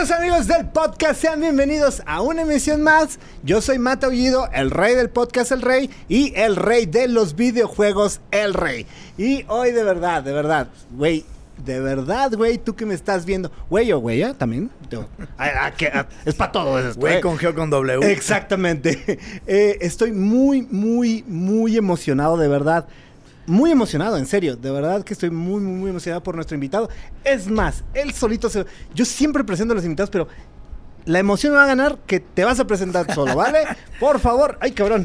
Queridos amigos del podcast, sean bienvenidos a una emisión más. Yo soy Mata Ullido, el rey del podcast El Rey y el rey de los videojuegos El Rey. Y hoy de verdad, de verdad, güey, de verdad, güey, tú que me estás viendo, güey o güey, ¿eh? También. Ah, ah, es para todo. Güey eh. con G con W. Exactamente. Eh, estoy muy, muy, muy emocionado, de verdad. Muy emocionado, en serio. De verdad que estoy muy, muy, muy emocionado por nuestro invitado. Es más, él solito se... Yo siempre presento a los invitados, pero la emoción me va a ganar que te vas a presentar solo, ¿vale? Por favor. Ay, cabrón.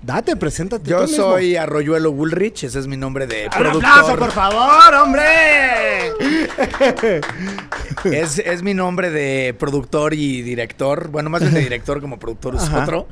Date, preséntate. Yo tú mismo. soy Arroyuelo Woolrich, ese es mi nombre de ¡Un productor. aplauso, por favor, hombre! Es, es mi nombre de productor y director. Bueno, más bien de director como productor es otro.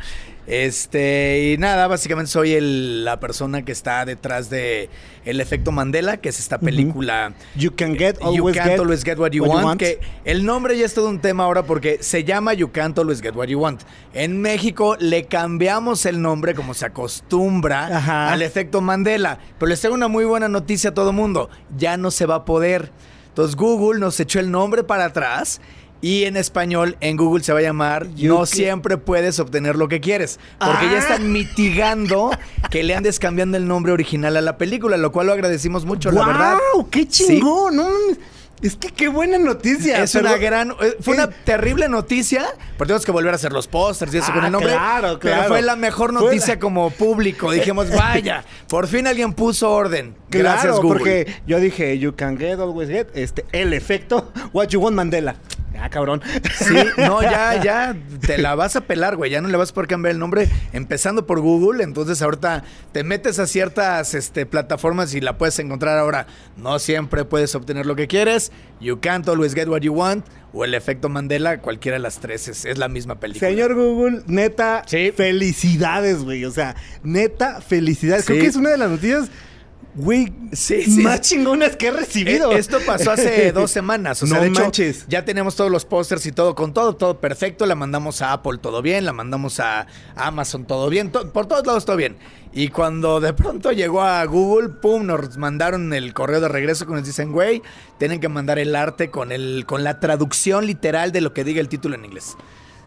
Este, y nada, básicamente soy el- la persona que está detrás de El Efecto Mandela, que es esta película. You can get, You always can't get, always get what you, want, Que el nombre ya es todo un tema ahora porque se llama You can't always get what you want. En México le cambiamos el nombre como se acostumbra Ajá. al efecto Mandela. Pero les tengo una muy buena noticia a todo mundo. Ya no se va a poder. Entonces Google nos echó el nombre para atrás. Y en español, en Google se va a llamar You No siempre puedes obtener lo que quieres. Porque Ah. ya están mitigando que le andes cambiando el nombre original a la película, lo cual lo agradecimos mucho, la verdad. ¡Wow! ¡Qué chingón! No mames. es que qué buena noticia. Es una pero- gran, eh, fue una terrible noticia, pero tenemos que volver a hacer los pósters y eso Ah, con el nombre. claro, Pero claro. fue la mejor noticia la- como público. Dijimos, vaya, por fin alguien puso orden. Gracias, Google. porque yo dije, you can get, always get, este, el efecto, what you want Mandela. Ah, cabrón. Sí, no, ya, ya te la vas a pelar, güey. Ya no le vas a poder cambiar el nombre empezando por Google. Entonces ahorita te metes a ciertas este, plataformas y la puedes encontrar ahora. No siempre puedes obtener lo que quieres. You can't always get what you want. O el efecto Mandela, cualquiera de las tres es, es la misma película. Señor Google, neta, Sí. felicidades, güey. O sea, neta, felicidades. Creo que es una de las noticias, güey, Sí, sí. más chingonas que he recibido. Eh, Esto pasó hace dos semanas. O sea, No de hecho, manches. ya tenemos todos los pósters y todo, con todo, todo perfecto. La mandamos a Apple, todo bien. La mandamos a Amazon, todo bien. to- por todos lados, todo bien. Y cuando de pronto llegó a Google, pum, nos mandaron el correo de regreso que nos dicen, güey, tienen que mandar el arte con, el, con la traducción literal de lo que diga el título en inglés.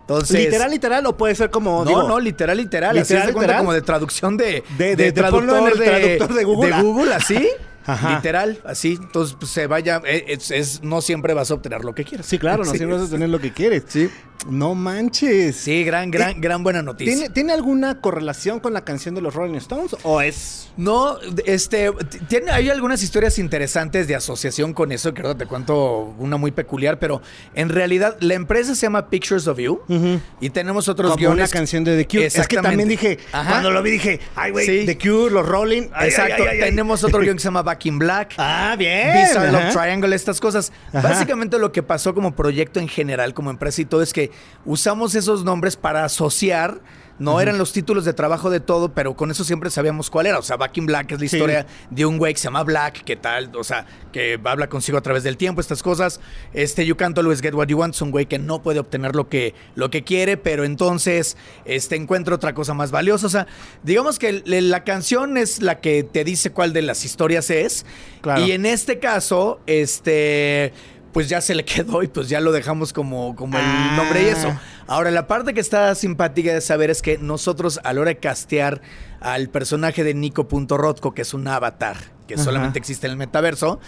Entonces, literal, literal, o puede ser como, no, digo, no, literal, literal. así ¿Literal, se cuenta literal? como de traducción de, De- de- de ponlo en el traductor de Google. de Google, así. Ajá. Literal, así. Entonces, pues, se vaya. eh, Es, es- no siempre vas a obtener lo que quieras. Sí, claro, no Sí. siempre vas a tener lo que quieres. Sí. No manches. Sí, gran, gran, gran buena noticia. ¿Tiene, ¿Tiene alguna correlación con la canción de los Rolling Stones? ¿O es.? No, este, tiene, hay algunas historias interesantes de asociación con eso, que ahora te cuento una muy peculiar, pero en realidad la empresa se llama Pictures of You y tenemos otros Como guiones. una canción de The Cure. Es que también dije, Ajá. cuando lo vi dije, ay, güey, Sí. The Cure, los Rolling. ay, Exacto, ay, ay, ay. tenemos otro guion que se llama Back in Black. Ah, bien. Love. Triangle, estas cosas. Ajá. Básicamente lo que pasó como proyecto en general, como empresa y todo, es que usamos esos nombres para asociar. No eran los títulos de trabajo de todo, pero con eso siempre sabíamos cuál era. O sea, Back in Black es la Sí. historia de un güey que se llama Black, que tal, o sea, que habla consigo a través del tiempo, estas cosas. Este, You Can't Always Get What You Want es un güey que no puede obtener lo que, lo que quiere, pero entonces este, encuentra otra cosa más valiosa. O sea, digamos que la canción es la que te dice cuál de las historias es. Claro. Y en este caso, este, pues ya se le quedó y pues ya lo dejamos como, como el Ah. nombre y eso. Ahora, la parte que está simpática de saber es que nosotros a la hora de castear al personaje de Nico.Rotko, que es un avatar que Ajá. solamente existe en el metaverso,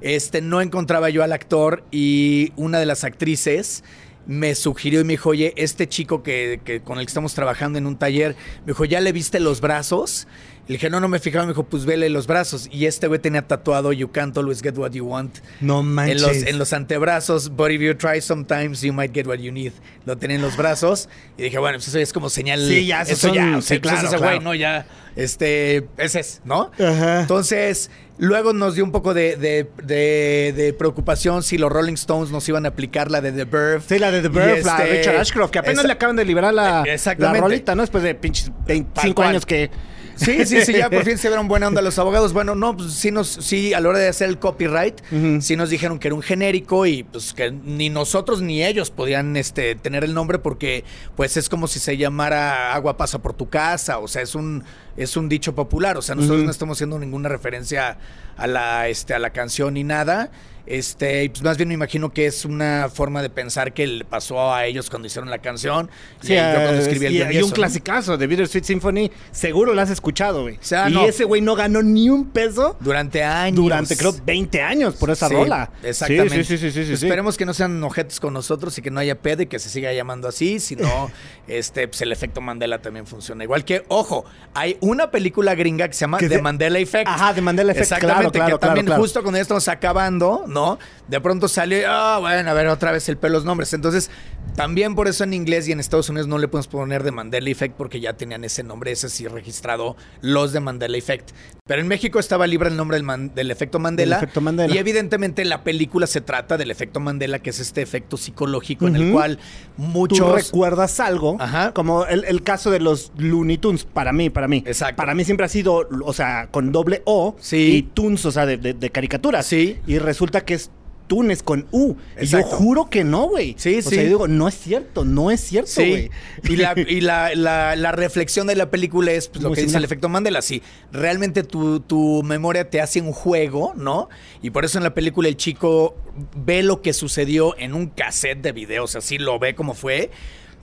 este, no encontraba yo al actor y una de las actrices me sugirió y me dijo, oye, este chico que, que con el que estamos trabajando en un taller, me dijo, ¿ya le viste los brazos? Le dije, no, no me fijaba, me dijo, pues vele los brazos. Y este güey tenía tatuado, You can't always get what you want. No En manches. los, en los antebrazos, but if you try sometimes, you might get what you need. Lo tenía en los brazos. Y dije, bueno, pues eso es como señal. Sí, ya, eso son- ya. o sí, sea, pues claro, ese güey, claro. no, ya. Este, ese es, ¿no? Ajá. Entonces, luego nos dio un poco de, de- de- de preocupación si los Rolling Stones nos iban a aplicar la de The Bird. Sí, la de The Bird, la de Richard Ashcroft, que apenas le acaban de liberar la, la rolita, ¿no? Después de pinches 25 cual. años que Sí, sí, sí, ya por fin se vieron buena onda los abogados. Bueno, no, pues sí nos, sí, a la hora de hacer el copyright, sí nos dijeron que era un genérico y pues que ni nosotros ni ellos podían este tener el nombre porque pues es como si se llamara agua pasa por tu casa, o sea, es un es un dicho popular, o sea, nosotros no estamos haciendo ninguna referencia a la este a la canción ni nada. Este, pues más bien me imagino que es una forma de pensar que le pasó a ellos cuando hicieron la canción. Sí, y yo cuando escribí el y, y y un clasicazo de Bittersweet Symphony, seguro lo has escuchado, güey. sea, y no. ese güey no ganó ni un peso Durante años. durante, creo, 20 años por esa Sí, rola. Exactamente. Sí, sí, sí. Esperemos que no sean ojetes con nosotros y que no haya pedo y que se siga llamando así. Si no, este, pues el efecto Mandela también funciona. Igual que, ojo, hay una película gringa que se llama Que The Mandela Effect. Ajá, The Mandela Effect, Exactamente, claro, que también claro, justo cuando ya estamos acabando, ¿no? De pronto salió, ah, bueno, a ver otra vez el pelo los nombres. Entonces, también por eso en inglés y en Estados Unidos no le podemos poner The Mandela Effect porque ya tenían ese nombre, ese sí registrado, los de Mandela Effect. Pero en México estaba libre el nombre del, man- del efecto Mandela. efecto Mandela. Y evidentemente la película se trata del efecto Mandela, que es este efecto psicológico en el cual Tú muchos... recuerdas algo, Ajá. como el, el caso de los Looney Tunes, para mí, para mí. Exacto. Para mí siempre ha sido, o sea, con doble O Sí. y Tunes, o sea, de, de, de caricaturas. Sí. Y resulta que es Tunes con U. Y yo juro que no, güey. Sí, o sí. sea, yo digo, no es cierto, no es cierto, Sí, güey. y, la, y la, la- la reflexión de la película es pues, lo Muy que dice el efecto Mandela. Si realmente tu, tu memoria te hace un juego, ¿no? Y por eso en la película el chico ve lo que sucedió en un cassette de videos, así lo ve como fue.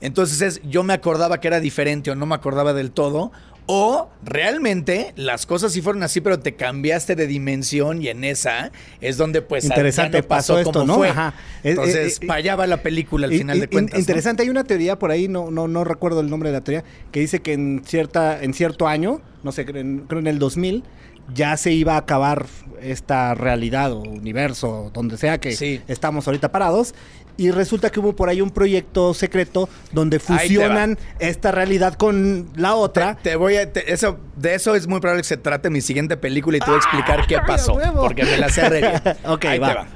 Entonces es, yo me acordaba que era diferente o no me acordaba del todo. O realmente las cosas sí fueron así, pero te cambiaste de dimensión y en esa es donde pues Interesante no pasó, pasó esto, como ¿no? fue. Ajá. Eh, Entonces, eh, eh, para allá va la película al final de cuentas. ¿no? Interesante, hay una teoría por ahí, no, no, no recuerdo el nombre de la teoría, que dice que en cierta, en cierto año, no sé, creo en, creo en el 2000, ya se iba a acabar esta realidad o universo, donde sea que Sí. estamos ahorita parados. Y resulta que hubo por ahí un proyecto secreto donde fusionan esta realidad con la otra. Te, te voy a. te- eso, de eso es muy probable que se trate mi siguiente película y te voy a explicar qué ¡Ay, a pasó. Porque me la sé re bien. Ok, Ahí te va.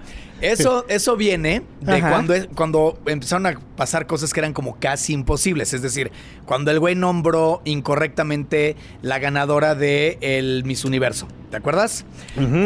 Eso, eso viene de Ajá. cuando, cuando empezaron a pasar cosas que eran como casi imposibles. Es decir, cuando el güey nombró incorrectamente la ganadora de el Miss Universo. ¿Te acuerdas?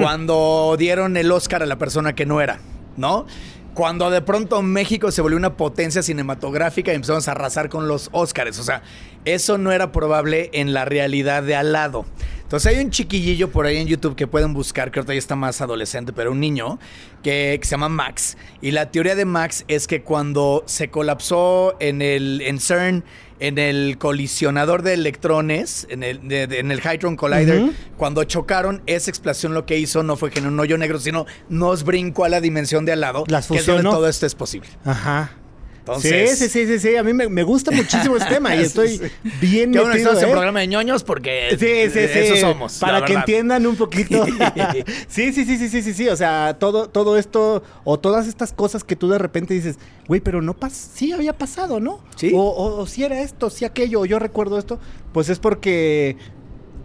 Cuando dieron el Oscar a la persona que no era, ¿no? Cuando de pronto México se volvió una potencia cinematográfica y empezamos a arrasar con los Oscars. O sea, eso no era probable en la realidad de al lado. Entonces hay un chiquillillo por ahí en YouTube que pueden buscar, que ahorita ya está más adolescente, pero un niño que, que se llama Max. Y la teoría de Max es que cuando se colapsó en el en CERN, en el colisionador de electrones, en el, de- de- en el Hadron Collider, cuando chocaron, esa explosión lo que hizo no fue que en un hoyo negro, sino nos brincó a la dimensión de al lado, Las que es donde todo esto es posible. Ajá. Entonces, sí, sí, sí, sí, sí. A mí me, me gusta muchísimo este tema y Sí, estoy sí. bien Qué bueno que metido, estamos en ¿eh? programa de ñoños porque Sí, sí, sí. eso somos. Para que entiendan un poquito. sí, sí, sí, sí, sí, sí, sí. O sea, todo, todo esto o todas estas cosas que tú de repente dices, güey, pero no pasó. Sí había pasado, ¿no? Sí. O, o, o si era esto, si aquello, o yo recuerdo esto. Pues es porque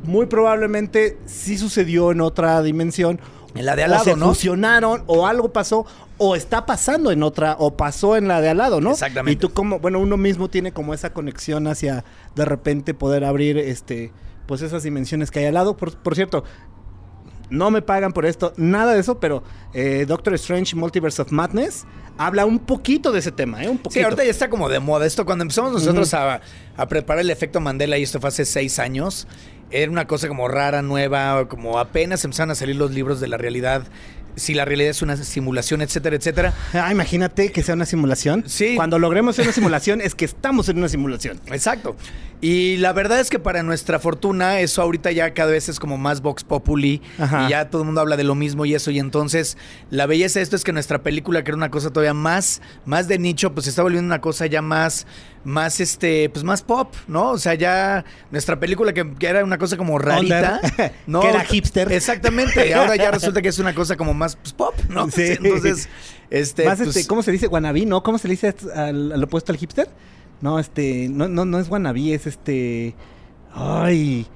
muy probablemente sí sucedió en otra dimensión. En la de al o lado, se ¿no? fusionaron, o algo pasó, o está pasando en otra, o pasó en la de al lado, ¿no? Exactamente. Y tú como, bueno, uno mismo tiene como esa conexión hacia de repente poder abrir este, pues esas dimensiones que hay al lado. Por, por cierto, no me pagan por esto, nada de eso, pero eh, Doctor Strange Multiverse of Madness habla un poquito de ese tema, ¿eh? Un poquito. Sí, ahorita ya está como de moda. Esto cuando empezamos nosotros a, a preparar el efecto Mandela, y esto fue hace seis años, era una cosa como rara, nueva, como apenas empezaron a salir los libros de la realidad, si la realidad es una simulación, etcétera, etcétera. Ah, imagínate que sea una simulación. Sí. Cuando logremos una simulación es que estamos en una simulación. Exacto. Y la verdad es que para nuestra fortuna, eso ahorita ya cada vez es como más Vox Populi. Ajá. Y ya todo el mundo habla de lo mismo y eso. Y entonces, la belleza de esto es que nuestra película, que era una cosa todavía más, más de nicho, pues se está volviendo una cosa ya más, más este, pues más pop, ¿no? O sea, ya nuestra película que, que era una cosa como rarita, Under. ¿no? Que era hipster. Exactamente. Y ahora ya resulta que es una cosa como más pues, pop, ¿no? Sí. Entonces, este. Más pues, este, ¿cómo se dice? Wannabe, ¿no? ¿Cómo se le dice al, al opuesto al hipster? No, este, no, no, no es wannabe, es este. Ay.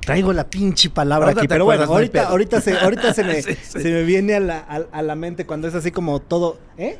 Traigo la pinche palabra aquí, pero bueno, ahorita, ahorita, se, ahorita se, me, Sí, sí. se me viene a la, a- a la mente cuando es así como todo. ¿Eh?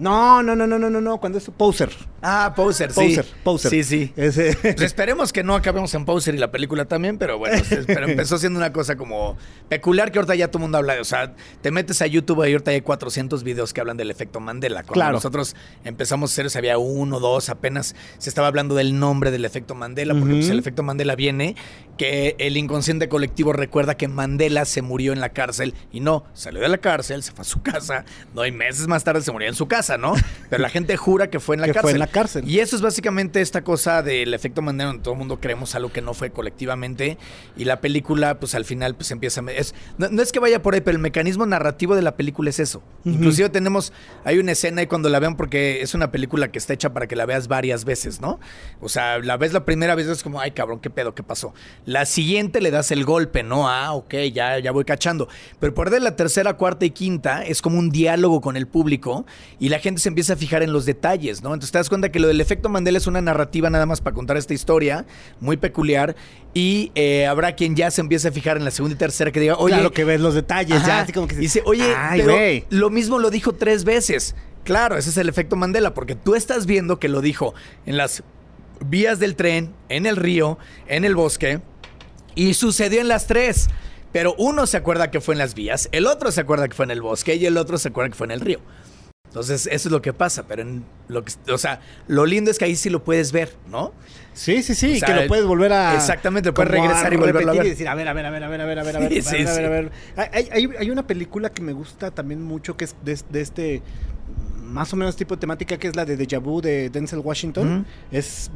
No, no, no, no, no, no, no, cuando es Poser. Ah, Poser, sí. Poser, Poser. Sí, sí. Ese- Pues esperemos que no acabemos en Poser y la película también, pero bueno, pero empezó siendo una cosa como peculiar que ahorita ya todo el mundo habla. de- O sea, te metes a YouTube y ahorita hay 400 videos que hablan del efecto Mandela. Cuando Claro. nosotros empezamos a hacer, había uno, dos, apenas se estaba hablando del nombre del efecto Mandela, porque pues, el efecto Mandela viene que el inconsciente colectivo recuerda que Mandela se murió en la cárcel y no, salió de la cárcel, se fue a su casa, no hay meses más tarde se murió en su casa, ¿no? Pero la gente jura que fue en la Que cárcel. fue en la cárcel. Y eso es básicamente esta cosa del efecto Mandela, donde todo el mundo creemos algo que no fue colectivamente. Y la película, pues al final, pues empieza. a- Es, no, no es que vaya por ahí, pero el mecanismo narrativo de la película es eso. Ujú. Inclusive tenemos. Hay una escena y cuando la vean, porque es una película que está hecha para que la veas varias veces, ¿no? O sea, la ves la primera vez, es como, ay cabrón, qué pedo, qué pasó. La siguiente le das el golpe, ¿no? Ah, ok, ya, ya voy cachando. Pero por de la tercera, cuarta y quinta es como un diálogo con el público y la gente se empieza a fijar en los detalles, ¿no? Entonces te das cuenta que lo del efecto Mandela es una narrativa nada más para contar esta historia muy peculiar y eh, habrá quien ya se empiece a fijar en la segunda y tercera que diga, oye, claro que ves los detalles, Ajá. ya así como que dice, oye, Ay, pero güey. lo mismo lo dijo tres veces. Claro, ese es el efecto Mandela, porque tú estás viendo que lo dijo en las vías del tren, en el río, en el bosque, y sucedió en las tres. Pero uno se acuerda que fue en las vías, el otro se acuerda que fue en el bosque y el otro se acuerda que fue en el río. Entonces, eso es lo que pasa, pero en lo que, o sea, lo lindo es que ahí sí lo puedes ver, ¿no? Sí, sí, sí, O sea, que lo puedes volver a. exactamente, puedes como regresar y volverlo a ver. Y decir, a ver, a ver, a ver, a ver, a ver, a ver, a ver, Sí, a sí, ver, a sí. ver, a ver. Hay, hay- hay una película que me gusta también mucho, que es de, de este. Más o menos tipo de temática, que es la de Deja Vu de Denzel Washington. Es.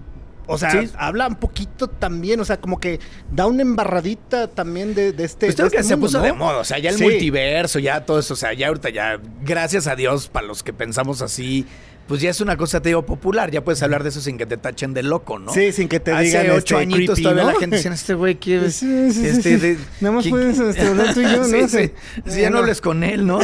O sea, Sí. habla un poquito también, o sea, como que da una embarradita también de, de este. Pues de creo que este se mundo, puso ¿no? de moda, o sea, ya el Sí. multiverso, ya todo eso, o sea, ya ahorita ya, gracias a Dios, para los que pensamos así, pues ya es una cosa, te digo, popular, ya puedes hablar de eso sin que te tachen de loco, ¿no? Sí, sin que te Hace digan ocho este, añitos creepy, todavía ¿no? la gente decía, este güey quiere... Sí, sí, sí, este, de- Nada más que- puedes, este, hablar tú y yo, ¿no? Sí, sí. Sí. Sí, ya no hables con él, ¿no?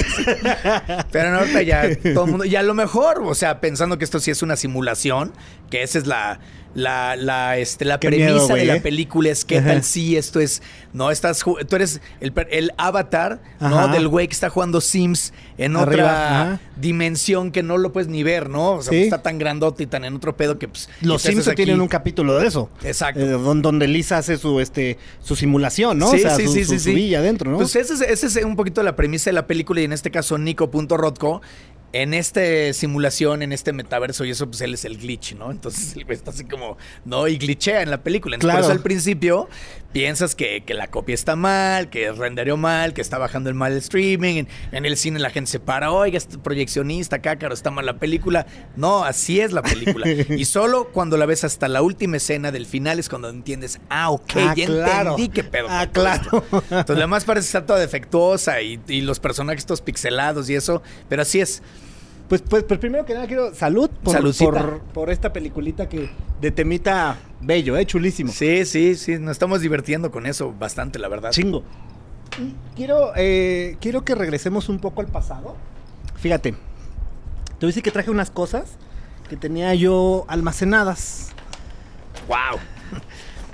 Pero no, ahorita ya todo el mundo... Y a lo mejor, o sea, pensando que esto sí es una simulación, que esa es la... La, la, este, la premisa miedo, de la ¿eh? película es qué Ajá. tal si esto es, no estás, tú eres el, avatar, ¿no? Del güey que está jugando Sims en Arriba, otra ajá. dimensión que no lo puedes ni ver, ¿no? O sea, Sí. está tan grandote y tan en otro pedo que pues... Los haces Simpsons tienen aquí. un capítulo de eso. Exacto. Eh, don- donde Lisa hace su este su simulación, ¿no? Sí, o sea, sí, su, sí, su- sí, su villa adentro, ¿no? Pues esa es, esa es un poquito la premisa de la película y en este caso Nico.Rodko. En esta simulación, en este metaverso y eso, pues él es el glitch, ¿no? Entonces el güey está así como, no, y glitchea en la película. Entonces, Claro. Por eso al principio piensas que, que la copia está mal, que rendereó mal, que está bajando el mal streaming. En, en el cine la gente se para, oiga, este proyeccionista, cácaro, está mal la película. No, así es la película. y solo cuando la ves hasta la última escena del final es cuando entiendes, ah, ok, Ah, ya claro. entendí qué pedo. Ah, con todo esto". claro. Entonces, la más parece estar toda defectuosa y, y los personajes todos pixelados y eso. Pero así es. Pues, pues, pues primero que nada quiero salud por, Saludcita. por, por esta peliculita que de temita bello, eh, chulísimo. Sí, sí, sí. Nos estamos divirtiendo con eso bastante, la verdad. Chingo. Y quiero, eh, quiero que regresemos un poco al pasado. Fíjate, te decir que traje unas cosas que tenía yo almacenadas. Wow.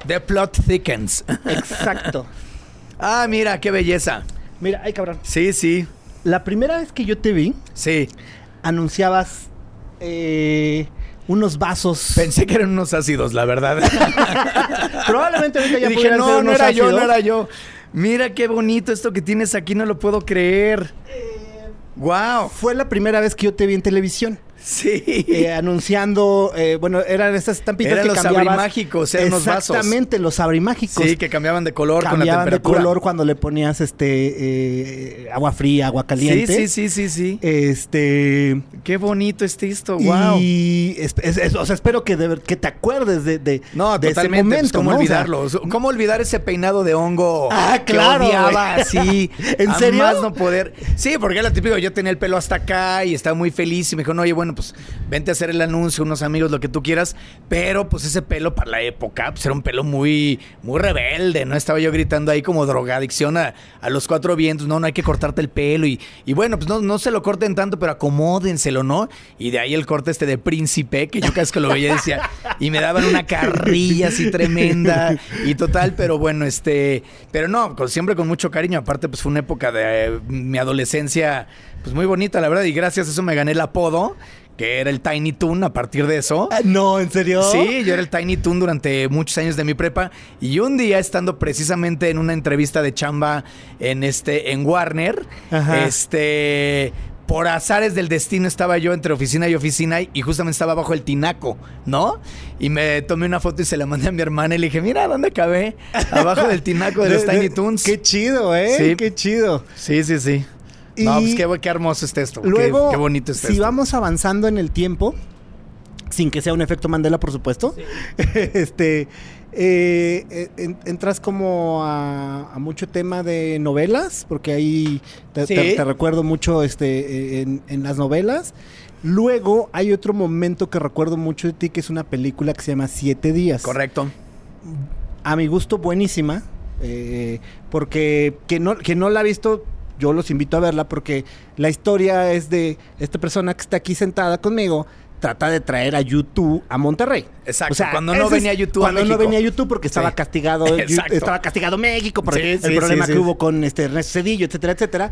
The plot thickens. Exacto. ah, mira, qué belleza. Mira, ay cabrón. Sí, sí, La primera vez que yo te vi, sí. Anunciabas eh, unos vasos. Pensé que eran unos ácidos, la verdad. Probablemente ahorita ya y dije, ser no, no era yo, no era yo. Mira qué bonito esto que tienes aquí, no lo puedo creer. Wow. Fue la primera vez que yo te vi en televisión. Sí. eh, anunciando, eh, bueno, eran estas estampitas Eran que los abrimágicos, eran unos vasos. Exactamente, los abrimágicos. Sí, que cambiaban de color con la cambiaban de temperatura. color cuando le ponías este eh, agua fría, agua caliente. Sí, sí, sí, sí, sí. Este Qué bonito está esto, wow. y es- es- es- o sea, espero que, de que te acuerdes de, de, No, de ese pues, momento, ¿Cómo ¿no? O sea, olvidarlo? ¿Cómo olvidar ese peinado de hongo? Ah, que claro, odiaba güey. así. ¿En serio? Más no poder. Sí, porque era típico. Yo tenía el pelo hasta acá y estaba muy feliz. Y me dijo, no, oye, bueno, pues vente a hacer el anuncio, unos amigos, lo que tú quieras, pero pues ese pelo para la época, pues era un pelo muy, muy rebelde, ¿no? Estaba yo gritando ahí como drogadicción a, a los cuatro vientos, no, no hay que cortarte el pelo y, y bueno, pues no, no se lo corten tanto, pero acomódenselo, ¿no? Y de ahí el corte este de príncipe, que yo vez que lo veía decía, y me daban una carrilla así tremenda y total, pero bueno, este, pero no, con- siempre con mucho cariño, aparte pues fue una época de eh, mi adolescencia pues muy bonita, la verdad, y gracias a eso me gané el apodo, que era el Tiny Toon a partir de eso. Ah, No, ¿en serio? Sí, yo era el Tiny Toon durante muchos años de mi prepa y un día estando precisamente en una entrevista de chamba en este en Warner, Ajá. este por azares del destino estaba yo entre oficina y oficina y justamente estaba bajo el tinaco, ¿no? Y me tomé una foto y se la mandé a mi hermana y le dije, mira, ¿dónde acabé? Abajo del tinaco de los Tiny Toons. Qué chido, ¿eh? Sí. Qué chido. Sí, sí, sí. Y no, pues qué, qué hermoso está esto. qué- Luego, qué, bonito está si esto. vamos avanzando en el tiempo, sin que sea un efecto Mandela, por supuesto, este, eh, eh, en- entras como a, a mucho tema de novelas, porque ahí te, Sí. te- te recuerdo mucho este, eh, en, en las novelas. Luego hay otro momento que recuerdo mucho de ti, que es una película que se llama Siete Días. Correcto. a mi gusto buenísima, eh, porque que no, que no la ha visto, yo los invito a verla, porque la historia es de esta persona que está aquí sentada conmigo, trata de traer a YouTube a Monterrey. Exacto, cuando no venía YouTube a Cuando no venía YouTube porque estaba Sí. castigado, Exacto. estaba castigado México por Sí, el sí, problema que hubo con este Ernesto Cedillo, etcétera, etcétera.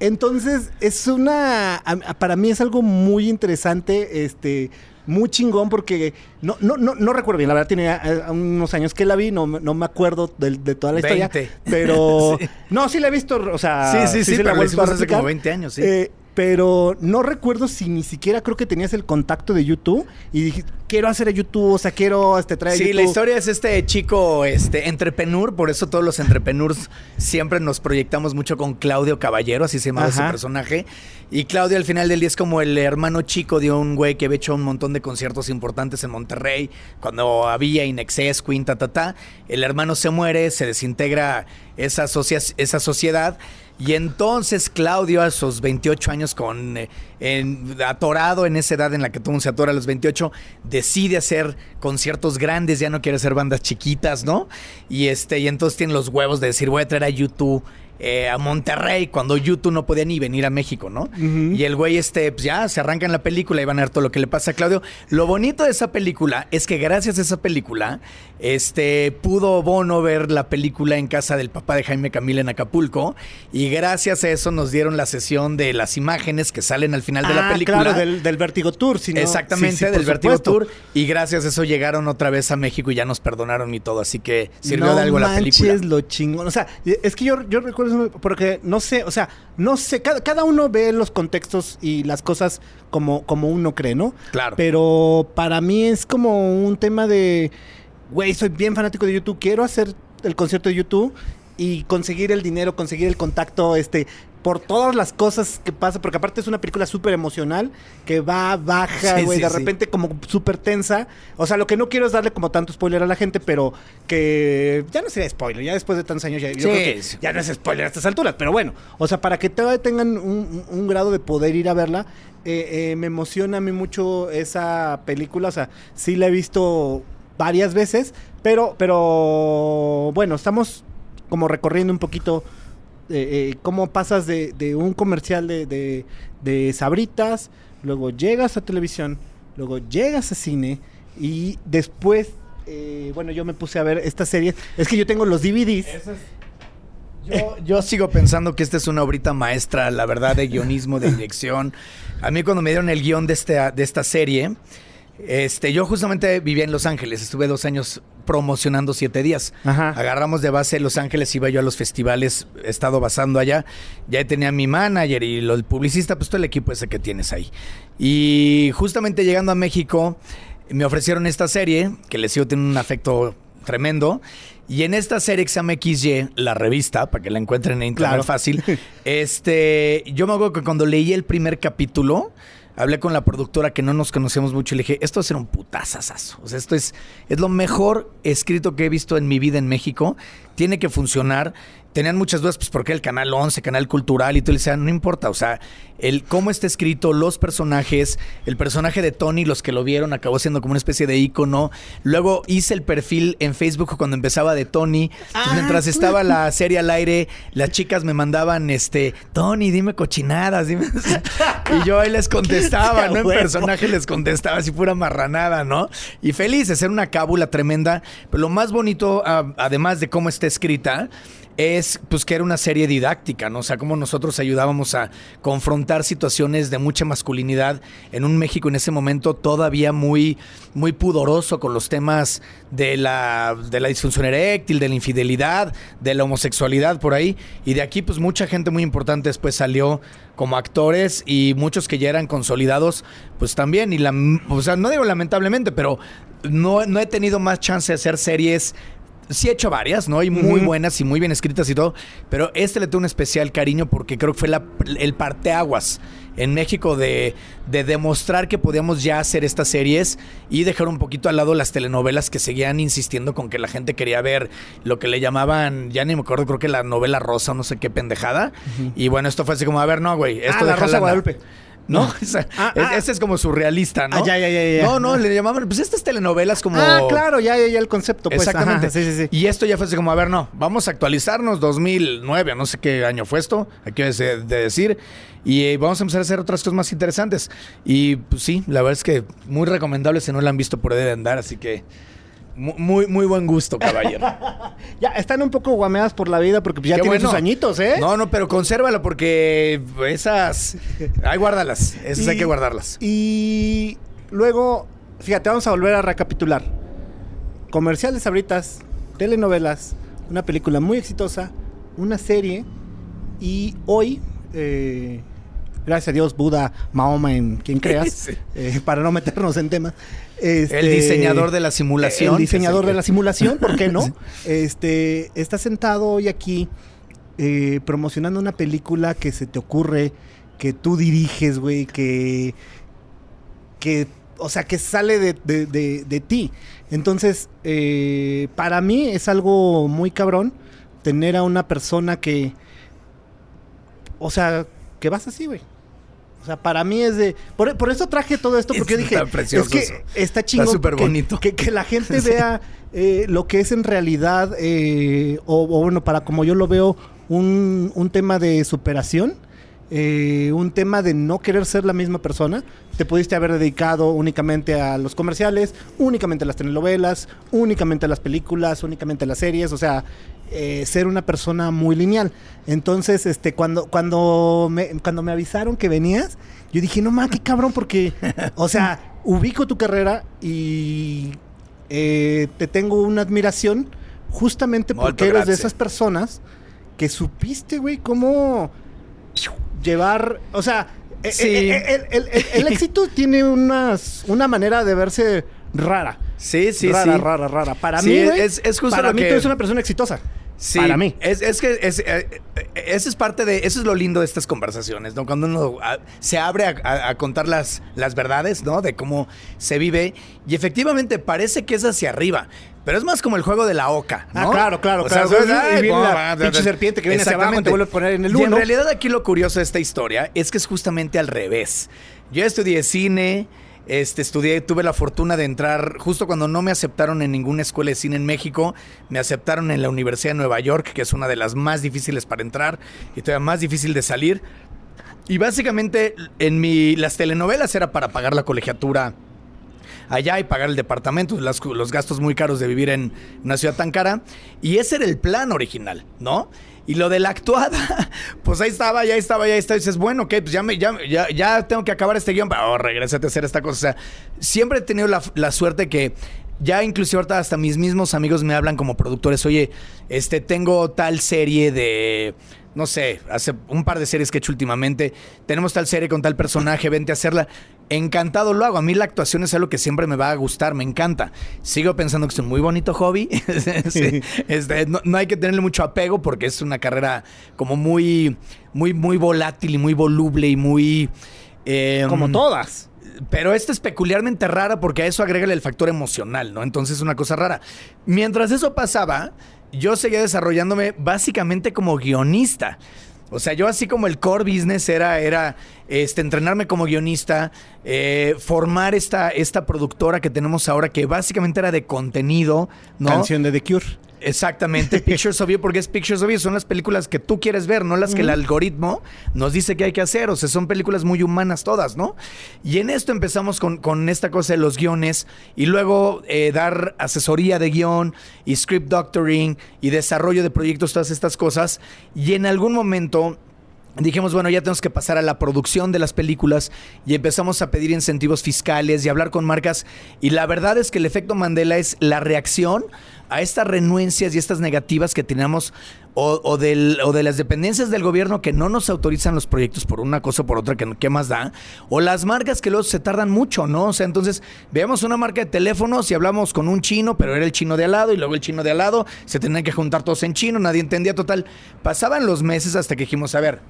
Entonces, es una, para mí es algo muy interesante, este, muy chingón porque no, no, no, no recuerdo bien, la verdad tiene eh, unos años que la vi, no, me- no me acuerdo de, de toda la historia, 20. pero Sí. no, sí la he visto, o sea, Sí, sí, sí, se pero la vuelto a hicimos hace como 20 años, sí. Eh, pero no recuerdo si ni siquiera creo que tenías el contacto de YouTube y dije, quiero hacer a YouTube, o sea, quiero este, traer Sí, YouTube. la historia es este chico, este, entrepreneur, por eso todos los entrepreneurs siempre nos proyectamos mucho con Claudio Caballero, así se llamaba Ajá. ese personaje. Y Claudio al final del día es como el hermano chico de un güey que había hecho un montón de conciertos importantes en Monterrey, cuando había Inexcess, Queen, ta, ta, ta. El hermano se muere, se desintegra esa, socia- esa sociedad. Y entonces Claudio a sus 28 años con eh, en- atorado en esa edad en la que todo se atora a los 28, decide hacer conciertos grandes, ya no quiere hacer bandas chiquitas, ¿no? Y este y entonces tiene los huevos de decir, voy a traer a YouTube eh, a Monterrey cuando YouTube no podía ni venir a México, ¿no? Y el güey este pues ya se arranca en la película y van a ver todo lo que le pasa a Claudio. Lo bonito de esa película es que gracias a esa película este pudo Bono ver la película en casa del papá de Jaime Camila en Acapulco y gracias a eso nos dieron la sesión de las imágenes que salen al final de la Ah, película. claro, del, del Vertigo Tour. si no- Exactamente, sí, sí, del Vertigo. Tour. Y gracias a eso llegaron otra vez a México y ya nos perdonaron y todo. Así que sirvió no de algo la película. lo chingón. O sea, es que yo, yo recuerdo eso porque no sé, o sea, no sé, cada, cada uno ve los contextos y las cosas como, como uno cree, ¿no? Claro. Pero para mí es como un tema de, güey, soy bien fanático de YouTube, quiero hacer el concierto de YouTube y conseguir el dinero, conseguir el contacto, este, por todas las cosas que pasa, porque aparte es una película súper emocional, que va, baja, güey, sí, de sí. repente como súper tensa. O sea, lo que no quiero es darle como tanto spoiler a la gente, pero que ya no sería spoiler, ya después de tantos años ya, yo Sí, creo que ya no es spoiler a estas alturas, pero bueno, o sea, para que todavía tengan un grado de poder ir a verla, eh, eh, me emociona a mí mucho esa película, o sea, sí la he visto varias veces, pero, pero bueno, estamos como recorriendo un poquito eh, eh, cómo pasas de, de un comercial de, de, de Sabritas, luego llegas a televisión, luego llegas a cine y después, eh, bueno, yo me puse a ver esta serie. Es que yo tengo los DVDs. Yo, yo sigo pensando que esta es una obrita maestra, la verdad, de guionismo, de dirección. A mí cuando me dieron el guion de, este, de esta serie, este, yo justamente vivía en Los Ángeles, estuve dos años promocionando siete días. Ajá. Agarramos de base Los Ángeles, iba yo a los festivales, he estado basando allá. Ya tenía mi manager y lo, el publicista, pues todo el equipo ese que tienes ahí. Y justamente llegando a México, me ofrecieron esta serie, que les sigo teniendo un afecto tremendo. Y en esta serie que se llama XY, la revista, para que la encuentren en internet Claro. fácil, este, yo me acuerdo que cuando leí el primer capítulo, hablé con la productora que no nos conocíamos mucho y le dije, esto va a un putazazazo. O sea, esto es, es lo mejor escrito que he visto en mi vida en México. tiene que funcionar. Tenían muchas dudas, pues, ¿por qué el canal 11, canal cultural? Y tú le decías, no importa, o sea, el cómo está escrito, los personajes, el personaje de Tony, los que lo vieron, acabó siendo como una especie de ícono. Luego hice el perfil en Facebook cuando empezaba de Tony. Entonces, Ah, mientras estaba la serie al aire, las chicas me mandaban, este, Tony, dime cochinadas, dime. y yo ahí les contestaba, ¿no? En personaje les contestaba así pura marranada, ¿no? Y feliz de ser una cábula tremenda. Pero lo más bonito, ah, además de cómo está escrita, es pues que era una serie didáctica, ¿no? O sea, cómo nosotros ayudábamos a confrontar situaciones de mucha masculinidad en un México en ese momento todavía muy, muy pudoroso con los temas de la, de la disfunción eréctil, de la infidelidad, de la homosexualidad por ahí. Y de aquí, pues mucha gente muy importante después salió como actores y muchos que ya eran consolidados, pues también. Y la, o sea, no digo lamentablemente, pero no, no he tenido más chance de hacer series sí he hecho varias, ¿no? Y muy buenas y muy bien escritas y todo. Pero este le tengo un especial cariño porque creo que fue la- el parteaguas en México de, de demostrar que podíamos ya hacer estas series y dejar un poquito al lado las telenovelas que seguían insistiendo con que la gente quería ver lo que le llamaban, ya ni me acuerdo, creo que la novela rosa no sé qué pendejada. Y bueno, esto fue así como, a ver, no, güey. Esto Ah, la deja Rosa. Guadalupe. No, esa- Ah, es- ah. ese es como surrealista, ¿no? Ah, ya, ya, ya, ya. No, no, le llamaban, pues estas telenovelas como... Ah, claro, ya, ya, ya el concepto, pues. Exactamente. Ajá, sí, sí, sí. Y esto ya fue así como, a ver, no, vamos a actualizarnos 2009, o no sé qué año fue esto, aquí de, de decir, y eh, vamos a empezar a hacer otras cosas más interesantes. Y pues sí, la verdad es que muy recomendable si no la han visto por ahí de andar, así que muy, muy buen gusto, caballero. Ya están un poco guameadas por la vida porque pues, ya Qué tienen bueno. sus añitos, ¿eh? No, no, pero consérvala porque esas, ahí guárdalas, esas hay que guardarlas. Y luego, fíjate, vamos a volver a recapitular. Comerciales abritas, telenovelas, una película muy exitosa, una serie y hoy, eh, gracias a Dios, Buda, Mahoma, en quien creas, Sí. eh, para no meternos en temas. Este, El diseñador de la simulación. El diseñador de la simulación, ¿por qué no? Este, está sentado hoy aquí eh, promocionando una película que se te ocurre, que tú diriges, güey, que, que, o sea, que sale de, de- de- de ti. Entonces, eh, para mí es algo muy cabrón tener a una persona que, o sea, que vas así, güey. O sea, para mí es de... Por, por eso traje todo esto, porque dije, Está precioso es que está chingón súper que- bonito. Que, que la gente vea eh, lo que es en realidad, eh, o, o bueno, para como yo lo veo, un, un tema de superación, eh, un tema de no querer ser la misma persona. Te pudiste haber dedicado únicamente a los comerciales, únicamente a las telenovelas, únicamente a las películas, únicamente a las series, o sea, eh, ser una persona muy lineal. Entonces, este, cuando, cuando, me, cuando me avisaron que venías, yo dije, no mames, qué cabrón, porque, o sea, ubico tu carrera y eh, te tengo una admiración justamente Molto porque eres de esas personas que supiste, güey, cómo llevar, o sea, Sí. eh, eh, el, el- el- el éxito tiene unas, una manera de verse rara. Sí, sí, rara, sí. rara, rara. Para Sí, mí, güey, es- es justo para lo mí que- tú eres una persona exitosa. Sí, Para mí. Es, es que es, eh, eh, es parte de. Eso es lo lindo de estas conversaciones, ¿no? Cuando uno ah, se abre a, a- a contar las, las verdades, ¿no? De cómo se vive. Y efectivamente parece que es hacia arriba. Pero es más como el juego de la oca, ¿no? Ah, claro, claro, O sea, claro. ¿sabes? Y viene no, la pinche serpiente que viene hacia abajo y te Exactamente. vuelve a poner en el Y en uno. realidad aquí lo curioso de esta historia es que es justamente al revés. Yo estudié cine, este, estudié, tuve la fortuna de entrar justo cuando no me aceptaron en ninguna escuela de cine en México, me aceptaron en la Universidad de Nueva York, que es una de las más difíciles para entrar y todavía más difícil de salir. Y básicamente en mi, las telenovelas era para pagar la colegiatura allá y pagar el departamento, los gastos muy caros de vivir en una ciudad tan cara. Y ese era el plan original, ¿no? Y lo de la actuada, pues ahí estaba, ya estaba, ya estaba. Dices, bueno, ok, pues ya, me, ya, ya, ya tengo que acabar este guion. para oh, regrésate a hacer esta cosa. O sea, siempre he tenido la, la suerte que ya inclusive ahorita hasta mis mismos amigos me hablan como productores. Oye, este, tengo tal serie de no sé, hace un par de series que he hecho últimamente, tenemos tal serie con tal personaje, vente a hacerla. Encantado lo hago. A mí la actuación es algo que siempre me va a gustar, me encanta. Sigo pensando que es un muy bonito hobby. Sí, este, no, no hay que tenerle mucho apego porque es una carrera como muy, muy, muy volátil y muy voluble y muy... eh, Como todas. pero esta es peculiarmente rara porque a eso agrégale el factor emocional, ¿no? Entonces es una cosa rara. Mientras eso pasaba, yo seguía desarrollándome básicamente como guionista. O sea, yo así como el core business era, era este, entrenarme como guionista, eh, formar esta, esta productora que tenemos ahora, que básicamente era de contenido, ¿no? Canción de The Cure. Exactamente, Pictures of You, porque es Pictures of You, son las películas que tú quieres ver, no las que el algoritmo nos dice que hay que hacer, o sea, son películas muy humanas todas, ¿no? Y en esto empezamos con, con esta cosa de los guiones y luego eh, dar asesoría de guion y script doctoring y desarrollo de proyectos, todas estas cosas, y en algún momento Dijimos, bueno, ya tenemos que pasar a la producción de las películas y empezamos a pedir incentivos fiscales y hablar con marcas. Y la verdad es que el efecto Mandela es la reacción a estas renuencias y estas negativas que tenemos o, del, o, de las dependencias del gobierno que no nos autorizan los proyectos por una cosa o por otra, que qué más da, o las marcas que luego se tardan mucho, ¿no? O sea, entonces veamos una marca de teléfonos y hablamos con un chino, pero era el chino de al lado y luego el chino de al lado, se tenían que juntar todos en chino, nadie entendía total. Pasaban los meses hasta que dijimos, a ver,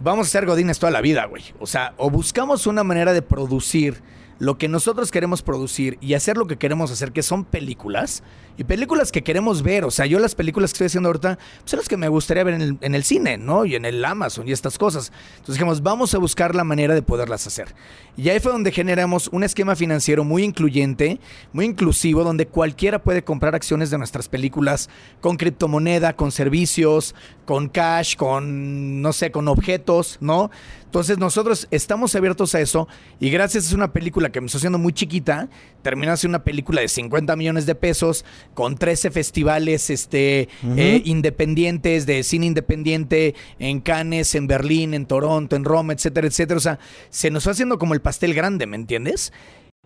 vamos a ser godines toda la vida, güey. O sea, o buscamos una manera de producir lo que nosotros queremos producir y hacer lo que queremos hacer, que son películas, y películas que queremos ver. O sea, yo las películas que estoy haciendo ahorita son las que me gustaría ver en el, cine, ¿no? Y en el Amazon y estas cosas. Entonces dijimos, vamos a buscar la manera de poderlas hacer. Y ahí fue donde generamos un esquema financiero muy incluyente, muy inclusivo, donde cualquiera puede comprar acciones de nuestras películas con criptomoneda, con servicios, con cash, con, no sé, con objetos, ¿no? Entonces nosotros estamos abiertos a eso y gracias a una película que me está haciendo muy chiquita, terminó siendo una película de 50 millones de pesos con 13 festivales este, eh, independientes de cine independiente en Cannes, en Berlín, en Toronto, en Roma, etcétera, etcétera. O sea, se nos va haciendo como el pastel grande, ¿me entiendes?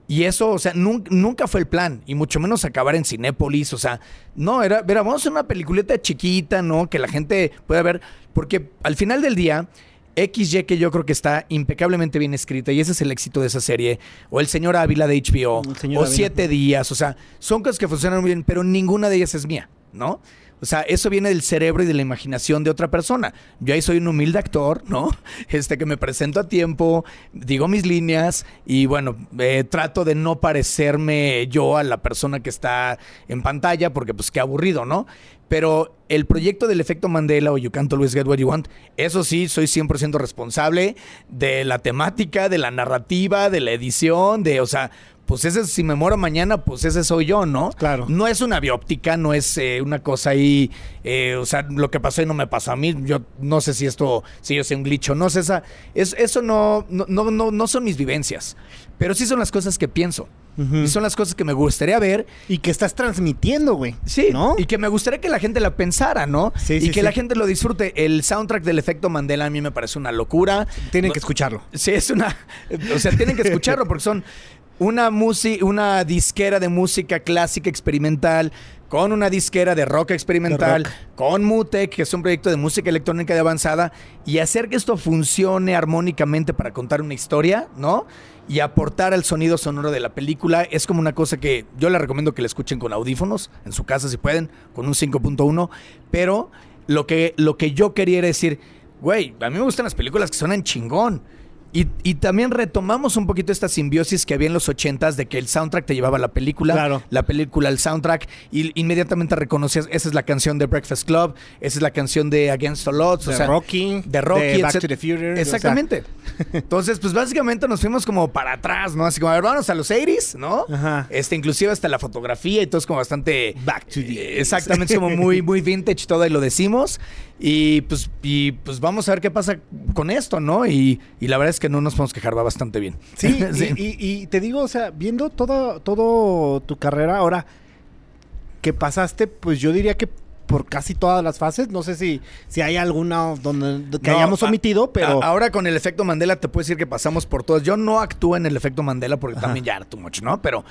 Y eso, o sea, nunca, fue el plan, y mucho menos acabar en Cinépolis, o sea, no, era, era, vamos a hacer una peliculeta chiquita, ¿no? Que la gente pueda ver, porque al final del día, XY que yo creo que está impecablemente bien escrita y ese es el éxito de esa serie. O El Señor Ávila de HBO. o Siete Días. O sea, son cosas que funcionan muy bien, pero ninguna de ellas es mía, ¿no? O sea, eso viene del cerebro y de la imaginación de otra persona. Yo ahí soy un humilde actor, ¿no? Este que me presento a tiempo, digo mis líneas y bueno, eh, trato de no parecerme yo a la persona que está en pantalla porque pues qué aburrido, ¿no? Pero el proyecto del efecto Mandela o You Can't Always Get What You Want, eso sí, soy 100% responsable de la temática, de la narrativa, de la edición, de, o sea, pues ese, si me muero mañana, pues ese soy yo, ¿no? Claro. No es una bióptica, no es eh, una cosa ahí, eh, o sea, lo que pasó y no me pasó a mí. Yo no sé si esto, si yo sé un glitch no sé, esa, es, eso no, no, no, no son mis vivencias, pero sí son las cosas que pienso. Y son las cosas que me gustaría ver. Y que estás transmitiendo, güey. Sí, ¿no? Y que me gustaría que la gente la pensara, ¿no? Sí, y que la gente lo disfrute. El soundtrack del efecto Mandela a mí me parece una locura. Tienen que escucharlo. Sí, es una. O sea, tienen que escucharlo porque son una, una disquera de música clásica experimental, con una disquera de rock experimental, con Mutec, que es un proyecto de música electrónica de avanzada, y hacer que esto funcione armónicamente para contar una historia, ¿no? Y aportar al sonido sonoro de la película es como una cosa que yo les recomiendo que la escuchen con audífonos, en su casa si pueden, con un 5.1, pero lo que, lo que yo quería decir, güey, a mí me gustan las películas que suenan chingón. Y, también retomamos un poquito esta simbiosis que había en los ochentas de que el soundtrack te llevaba a la película, claro. la película, el soundtrack, y inmediatamente reconocías, esa es la canción de Breakfast Club, esa es la canción de Against All Odds, de Rocky, de Rocky, Back to the Future. Exactamente. Entonces, pues básicamente nos fuimos como para atrás, ¿no? Así como, a ver, vamos a los 80s, ¿no? Ajá. Este, inclusive hasta la fotografía y todo es como bastante... Back to the... Exactamente, es como muy, muy vintage todo y lo decimos. Y pues, y pues vamos a ver qué pasa con esto, ¿no? Y, y la verdad es que no nos podemos quejar, va bastante bien. Sí, Y, te digo, o sea, viendo todo, todo tu carrera ahora que pasaste, pues yo diría que por casi todas las fases. No sé si, si hay alguna donde que hayamos omitido, pero. ahora con el efecto Mandela te puedo decir que pasamos por todas. Yo no actúo en el efecto Mandela porque también ya era too much, ¿no? Pero,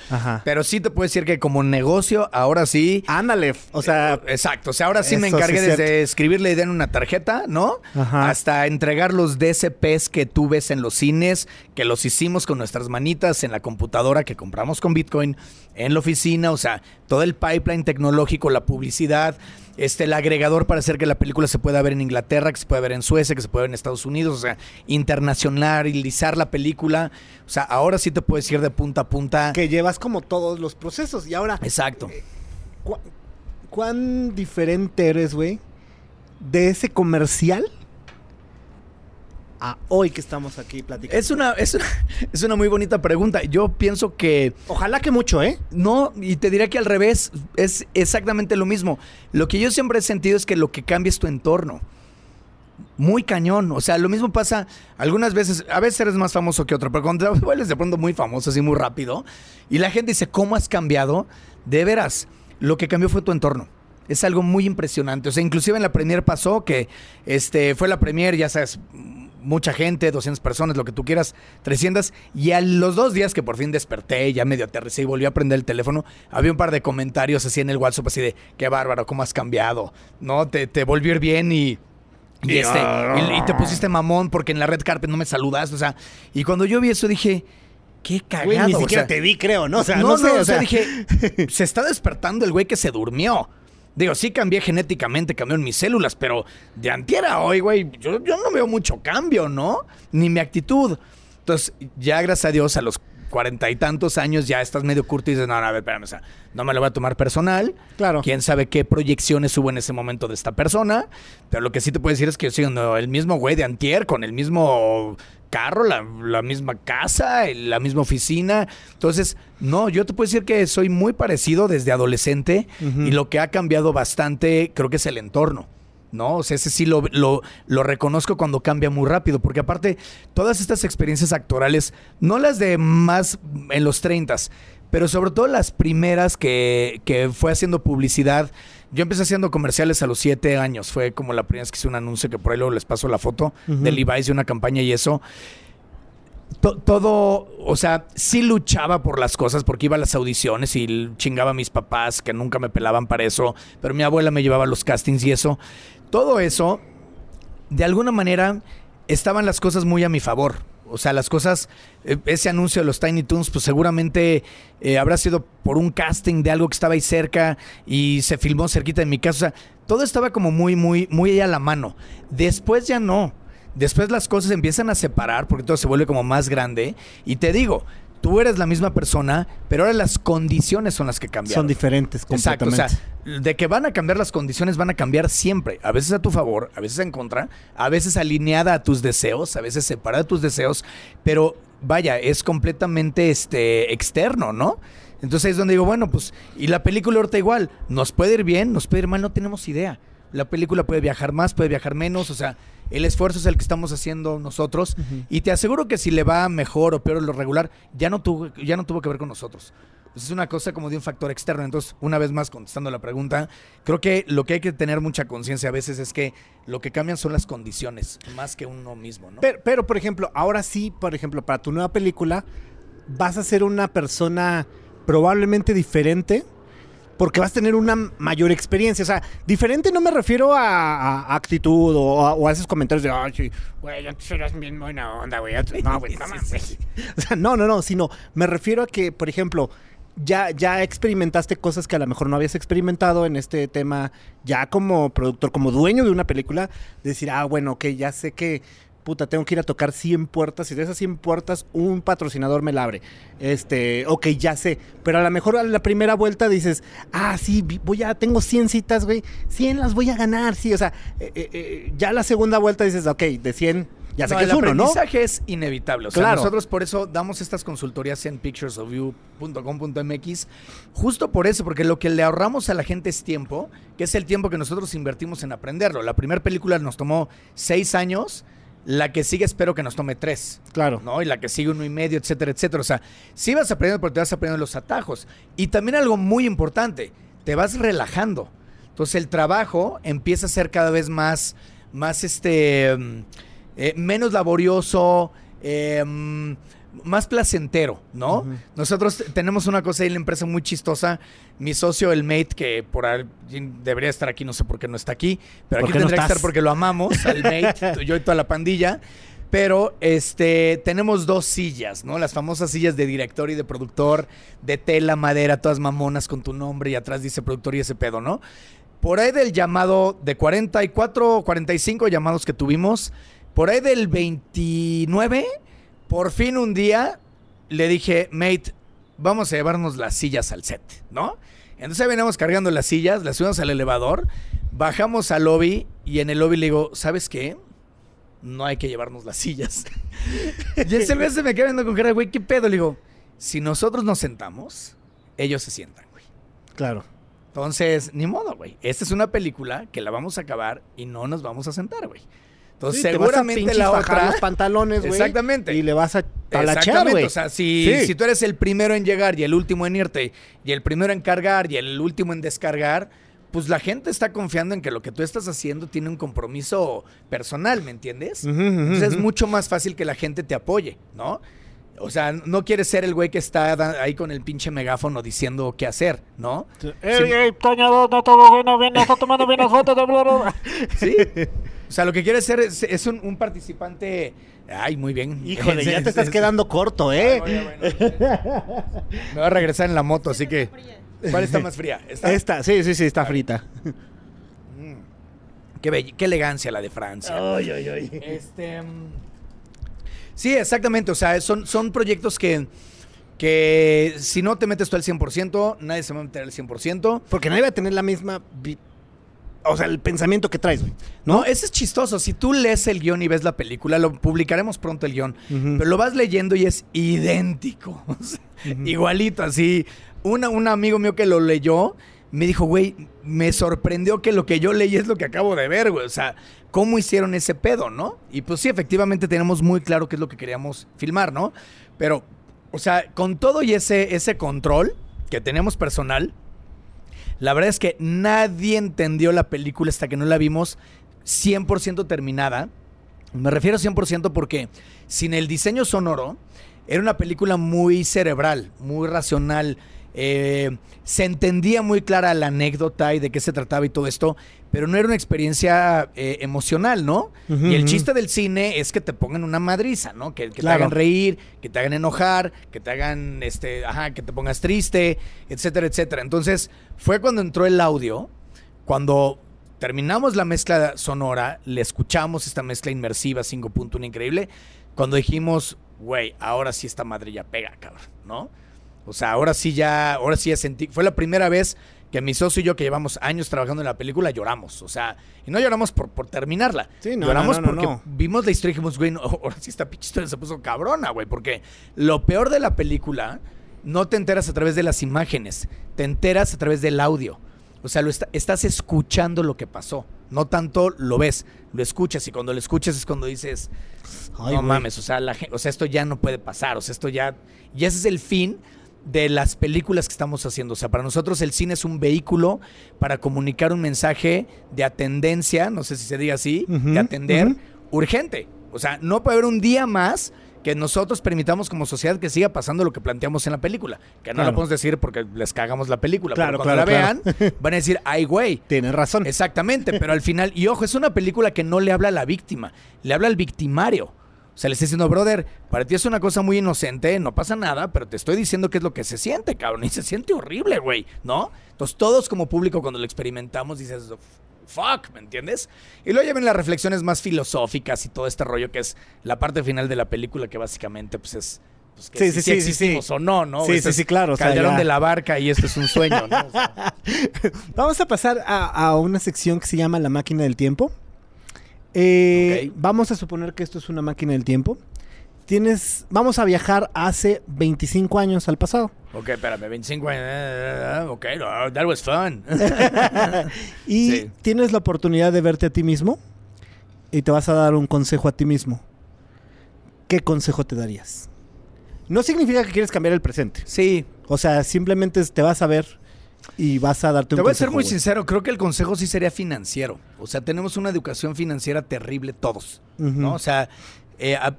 pero sí te puedo decir que como negocio, ahora sí. Ándale. O sea. Eh, exacto. O sea, ahora sí me encargué desde escribir la idea en una tarjeta, ¿no? Hasta entregar los DCPs que tú ves en los cines, que los hicimos con nuestras manitas en la computadora que compramos con Bitcoin en la oficina. O sea, todo el pipeline tecnológico, la publicidad este, el agregador para hacer que la película se pueda ver en Inglaterra, que se pueda ver en Suecia, que se pueda ver en Estados Unidos, o sea, internacionalizar la película. O sea, ahora sí te puedes ir de punta a punta. Que llevas como todos los procesos y ahora... Exacto. Eh, cuán diferente eres, güey, de ese comercial a hoy que estamos aquí platicando? Es una, es, una, es una muy bonita pregunta. Yo pienso que Ojalá que mucho, ¿eh? no, y te diría que al revés, es exactamente lo mismo. Lo que yo siempre he sentido es que lo que cambia es tu entorno. Muy cañón. O sea, lo mismo pasa algunas veces. A veces eres más famoso que otro, pero cuando te vuelves de pronto muy famoso, así muy rápido, y la gente dice, ¿cómo has cambiado? De veras, lo que cambió fue tu entorno. Es algo muy impresionante. O sea, inclusive en la premier pasó que este, fue la premier, ya sabes, mucha gente, 200 personas, lo que tú quieras, 300. Y a los dos días que por fin desperté, ya medio aterricé y volví a prender el teléfono, había un par de comentarios así en el WhatsApp, así de, qué bárbaro, cómo has cambiado, ¿no? Te, te volvió a ir bien y... Y, este, y, y te pusiste mamón porque en la red carpet no me saludas, o sea, y cuando yo vi eso dije, qué cagado. Güey, ni o siquiera sea, te vi, creo, ¿no? O sea, no, no, sé, no, o sea, dije, se está despertando el güey que se durmió. Digo, sí cambié genéticamente, cambió en mis células, pero de antier a hoy, güey, yo, yo no veo mucho cambio, ¿no? Ni mi actitud. Entonces, ya gracias a Dios, a los cuarenta y tantos años ya estás medio curto y dices, no, no, a ver, espérame, o sea, no me lo voy a tomar personal. Claro. Quién sabe qué proyecciones hubo en ese momento de esta persona. Pero lo que sí te puedo decir es que yo sigo el mismo güey de antier, con el mismo carro, la, la misma casa, la misma oficina. Entonces, no, yo te puedo decir que soy muy parecido desde adolescente y lo que ha cambiado bastante creo que es el entorno. ¿no? O sea, ese sí lo, lo, lo reconozco cuando cambia muy rápido, porque aparte, todas estas experiencias actorales, no las de más en los 30, pero sobre todo las primeras que, que fue haciendo publicidad. Yo empecé haciendo comerciales a los 7 años, fue como la primera vez que hice un anuncio que por ahí luego les paso la foto Ujú. de Levi's de una campaña y eso. To- todo, o sea, sí luchaba por las cosas porque iba a las audiciones y chingaba a mis papás que nunca me pelaban para eso, pero mi abuela me llevaba a los castings y eso. Todo eso, de alguna manera, estaban las cosas muy a mi favor. O sea, las cosas, eh, ese anuncio de los Tiny Toons, pues seguramente eh, habrá sido por un casting de algo que estaba ahí cerca y se filmó cerquita de mi casa. O sea, todo estaba como muy, muy, muy a la mano. Después ya no. Después las cosas empiezan a separar porque todo se vuelve como más grande. Y te digo, tú eres la misma persona, pero ahora las condiciones son las que cambiaron. Son diferentes Exacto, o completamente. sea, de que van a cambiar las condiciones, van a cambiar siempre. A veces a tu favor, a veces en contra, a veces alineada a tus deseos, a veces separada de tus deseos, pero vaya, es completamente este, externo, ¿no? Entonces ahí es donde digo, bueno, pues, y la película ahorita igual, nos puede ir bien, nos puede ir mal, no tenemos idea. La película puede viajar más, puede viajar menos, o sea, el esfuerzo es el que estamos haciendo nosotros. Y te aseguro que si le va mejor o peor lo regular, ya no tuvo, ya no tuvo que ver con nosotros. Pues es una cosa como de un factor externo. Entonces, una vez más, contestando la pregunta, creo que lo que hay que tener mucha conciencia a veces es que lo que cambian son las condiciones, más que uno mismo, ¿no? Pero, pero, por ejemplo, ahora sí, por ejemplo, para tu nueva película, vas a ser una persona probablemente diferente. Porque vas a tener una mayor experiencia. O sea, diferente no me refiero a, a actitud o a, o a esos comentarios de, ay, sí, güey, antes eras bien buena onda, güey. antes-". No, güey, no mames. O sea, no, no, no, sino me refiero a que, por ejemplo, ya, ya experimentaste cosas que a lo mejor no habías experimentado en este tema, ya como productor, como dueño de una película, decir, ah, bueno, ok, ya sé que, puta, tengo que ir a tocar 100 puertas y de esas 100 puertas un patrocinador me la abre. Este, ok, ya sé, pero a lo mejor a la primera vuelta dices, ah, sí, voy a, tengo 100 citas, güey, 100 las voy a ganar, sí, o sea, eh, eh, eh, ya la segunda vuelta dices, ok, de 100, ya sé No, que es uno, ¿no? aprendizaje es inevitable. O sea, Claro. nosotros por eso damos estas consultorías en picturesofyou.com.mx. Justo por eso, porque lo que le ahorramos a la gente es tiempo, que es el tiempo que nosotros invertimos en aprenderlo. La primera película nos tomó seis años. La que sigue espero que nos tome tres. Claro. ¿no? Y la que sigue uno y medio, etcétera, etcétera. O sea, sí vas aprendiendo, pero te vas aprendiendo los atajos. Y también algo muy importante, te vas relajando. Entonces el trabajo empieza a ser cada vez más, más este, mm, eh, menos laborioso, eh, mm, más placentero, ¿no? Nosotros tenemos una cosa ahí en la empresa muy chistosa. Mi socio, el mate, que por ahí debería estar aquí, no sé por qué no está aquí, pero ¿Por aquí no tendría que estar porque lo amamos, al mate, yo y toda la pandilla. Pero este tenemos dos sillas, ¿no? Las famosas sillas de director y de productor, de tela, madera, todas mamonas con tu nombre y atrás dice productor y ese pedo, ¿no? Por ahí del llamado de 44 o 45 llamados que tuvimos, por ahí del 29, por fin un día le dije, mate, vamos a llevarnos las sillas al set, ¿no? Entonces veníamos cargando las sillas, las subimos al elevador, bajamos al lobby y en el lobby le digo, ¿sabes qué? No hay que llevarnos las sillas. y ese güey se me queda viendo con cara, güey, ¿qué pedo? Le digo, si nosotros nos sentamos, ellos se sientan, güey. Claro. Entonces, ni modo, güey. Esta es una película que la vamos a acabar y no nos vamos a sentar, güey. Entonces, Sí, te vas a seguramente la otra. los pantalones, güey. Exactamente. Y le vas a talachear, Exactamente. güey. O sea, si, Sí. si tú eres el primero en llegar y el último en irte, y el primero en cargar y el último en descargar, pues la gente está confiando en que lo que tú estás haciendo tiene un compromiso personal, ¿me entiendes? Entonces es mucho más fácil que la gente te apoye, ¿no? O sea, no quieres ser el güey que está ahí con el pinche megáfono diciendo qué hacer, ¿no? Ey, ey, Toño, no, no, todo bueno, bien, está tomando bien las fotos de. Sí. O sea, lo que quieres ser es, es un, un participante. Ay, muy bien. Híjole, Sí, ya sí, te estás sí. quedando corto, ¿eh? Ah. Me voy a regresar en la moto, así que. ¿Cuál está más fría? ¿Esta? Esta, sí, sí, sí, está frita. Qué, bell- qué elegancia la de Francia. Ay, ay, ay. Este. Sí, exactamente. O sea, son, son proyectos que. Que si no te metes tú al 100%, nadie se va a meter al 100%. Porque nadie va a tener la misma. vi- O sea, el pensamiento que traes, güey. No, ese es chistoso. Si tú lees el guion y ves la película, lo publicaremos pronto el guion, Ujú. pero lo vas leyendo y es idéntico. O sea, Igualito, así. Una, un amigo mío que lo leyó me dijo, güey, me sorprendió que lo que yo leí es lo que acabo de ver, güey. O sea, ¿cómo hicieron ese pedo, no? Y pues sí, efectivamente tenemos muy claro qué es lo que queríamos filmar, ¿no? Pero, o sea, con todo y ese, ese control que tenemos personal, la verdad es que nadie entendió la película hasta que no la vimos 100% terminada. Me refiero 100% porque sin el diseño sonoro, era una película muy cerebral, muy racional. Eh, se entendía muy clara la anécdota y de qué se trataba y todo esto, pero no era una experiencia eh, emocional, ¿no? Y el chiste del cine es que te pongan una madriza, ¿no? Que, que Claro. te hagan reír, que te hagan enojar, que te hagan, este, ajá, que te pongas triste, etcétera, etcétera. Entonces, fue cuando entró el audio, cuando terminamos la mezcla sonora, le escuchamos esta mezcla inmersiva 5.1 increíble, cuando dijimos, güey, ahora sí esta madre ya pega, cabrón, ¿no? O sea, ahora sí ya, ahora sí ya sentí, fue la primera vez que mi socio y yo, que llevamos años trabajando en la película, lloramos. O sea, y no lloramos por, por terminarla. Sí, no, lloramos no, no, no, porque vimos la historia y dijimos, güey, no, ahora sí esta pinche historia se puso cabrona, güey. Porque lo peor de la película no te enteras a través de las imágenes, te enteras a través del audio. O sea, lo está- estás escuchando lo que pasó. No tanto lo ves, lo escuchas. Y cuando lo escuchas es cuando dices, Ay, no güey. mames, o sea, la o sea, esto ya no puede pasar, o sea, esto ya... Y ese es el fin de las películas que estamos haciendo. O sea, para nosotros el cine es un vehículo para comunicar un mensaje de atendencia, no sé si se diga así, de atender urgente. O sea, no puede haber un día más que nosotros permitamos como sociedad que siga pasando lo que planteamos en la película. Que no Claro. la podemos decir porque les cagamos la película. Claro, pero cuando claro, la vean, van a decir, ay, güey, Tienes razón. Exactamente, pero al final, y ojo, es una película que no le habla a la víctima, le habla al victimario. O sea, le está diciendo, brother, para ti es una cosa muy inocente, no pasa nada, pero te estoy diciendo qué es lo que se siente, cabrón. Y se siente horrible, güey, ¿no? Entonces, todos como público, cuando lo experimentamos, dices, fuck, ¿me entiendes? Y luego lleven las reflexiones más filosóficas y todo este rollo que es la parte final de la película, que básicamente, pues es. Pues, que Sí, si- sí, si sí, sí, existimos sí. o no, ¿no? Sí, sí, sí, claro, o sea, Calderón ya. de la barca y esto es un sueño, ¿no? O sea, Vamos a pasar a, a una sección que se llama la máquina del tiempo. Eh. Vamos a suponer que esto es una máquina del tiempo. Tienes, vamos a viajar hace 25 años al pasado. Ok, espérame, 25 años. eh, Ok, that was fun. Y Sí. tienes la oportunidad de verte a ti mismo y te vas a dar un consejo a ti mismo. ¿Qué consejo te darías? No significa que quieres cambiar el presente. Sí, O sea, simplemente te vas a ver y vas a darte un te voy a ser muy güey. sincero. Creo que el consejo sí sería financiero. O sea, tenemos una educación financiera terrible todos. ¿no? O sea, eh, a-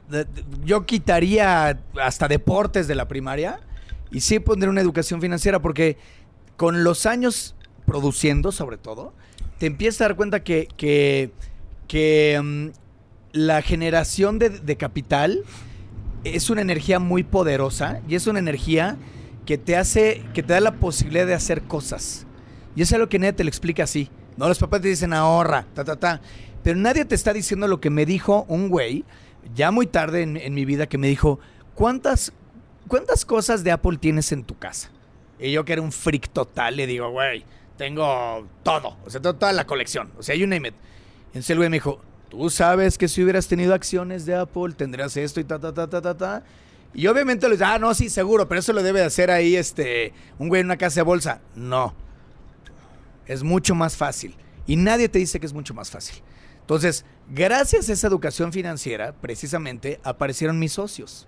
yo quitaría hasta deportes de la primaria y sí pondría una educación financiera porque con los años produciendo, sobre todo, te empiezas a dar cuenta que, que, que, mm, la generación de, de capital es una energía muy poderosa y es una energía que te hace, que te da la posibilidad de hacer cosas. Y eso es lo que nadie te lo explica así. No, los papás te dicen ahorra, ta, ta, ta. Pero nadie te está diciendo lo que me dijo un güey, ya muy tarde en, en mi vida, que me dijo, ¿cuántas, ¿cuántas cosas de Apple tienes en tu casa? Y yo que era un freak total, le digo, güey, tengo todo. O sea, tengo toda la colección. O sea, you name it. Entonces el güey me dijo, tú sabes que si hubieras tenido acciones de Apple, tendrías esto y ta, ta, ta, ta, ta, ta. Y obviamente les ah, no, sí, seguro, pero eso lo debe de hacer ahí este, un güey en una casa de bolsa. No. Es mucho más fácil. Y nadie te dice que es mucho más fácil. Entonces, gracias a esa educación financiera, precisamente, aparecieron mis socios.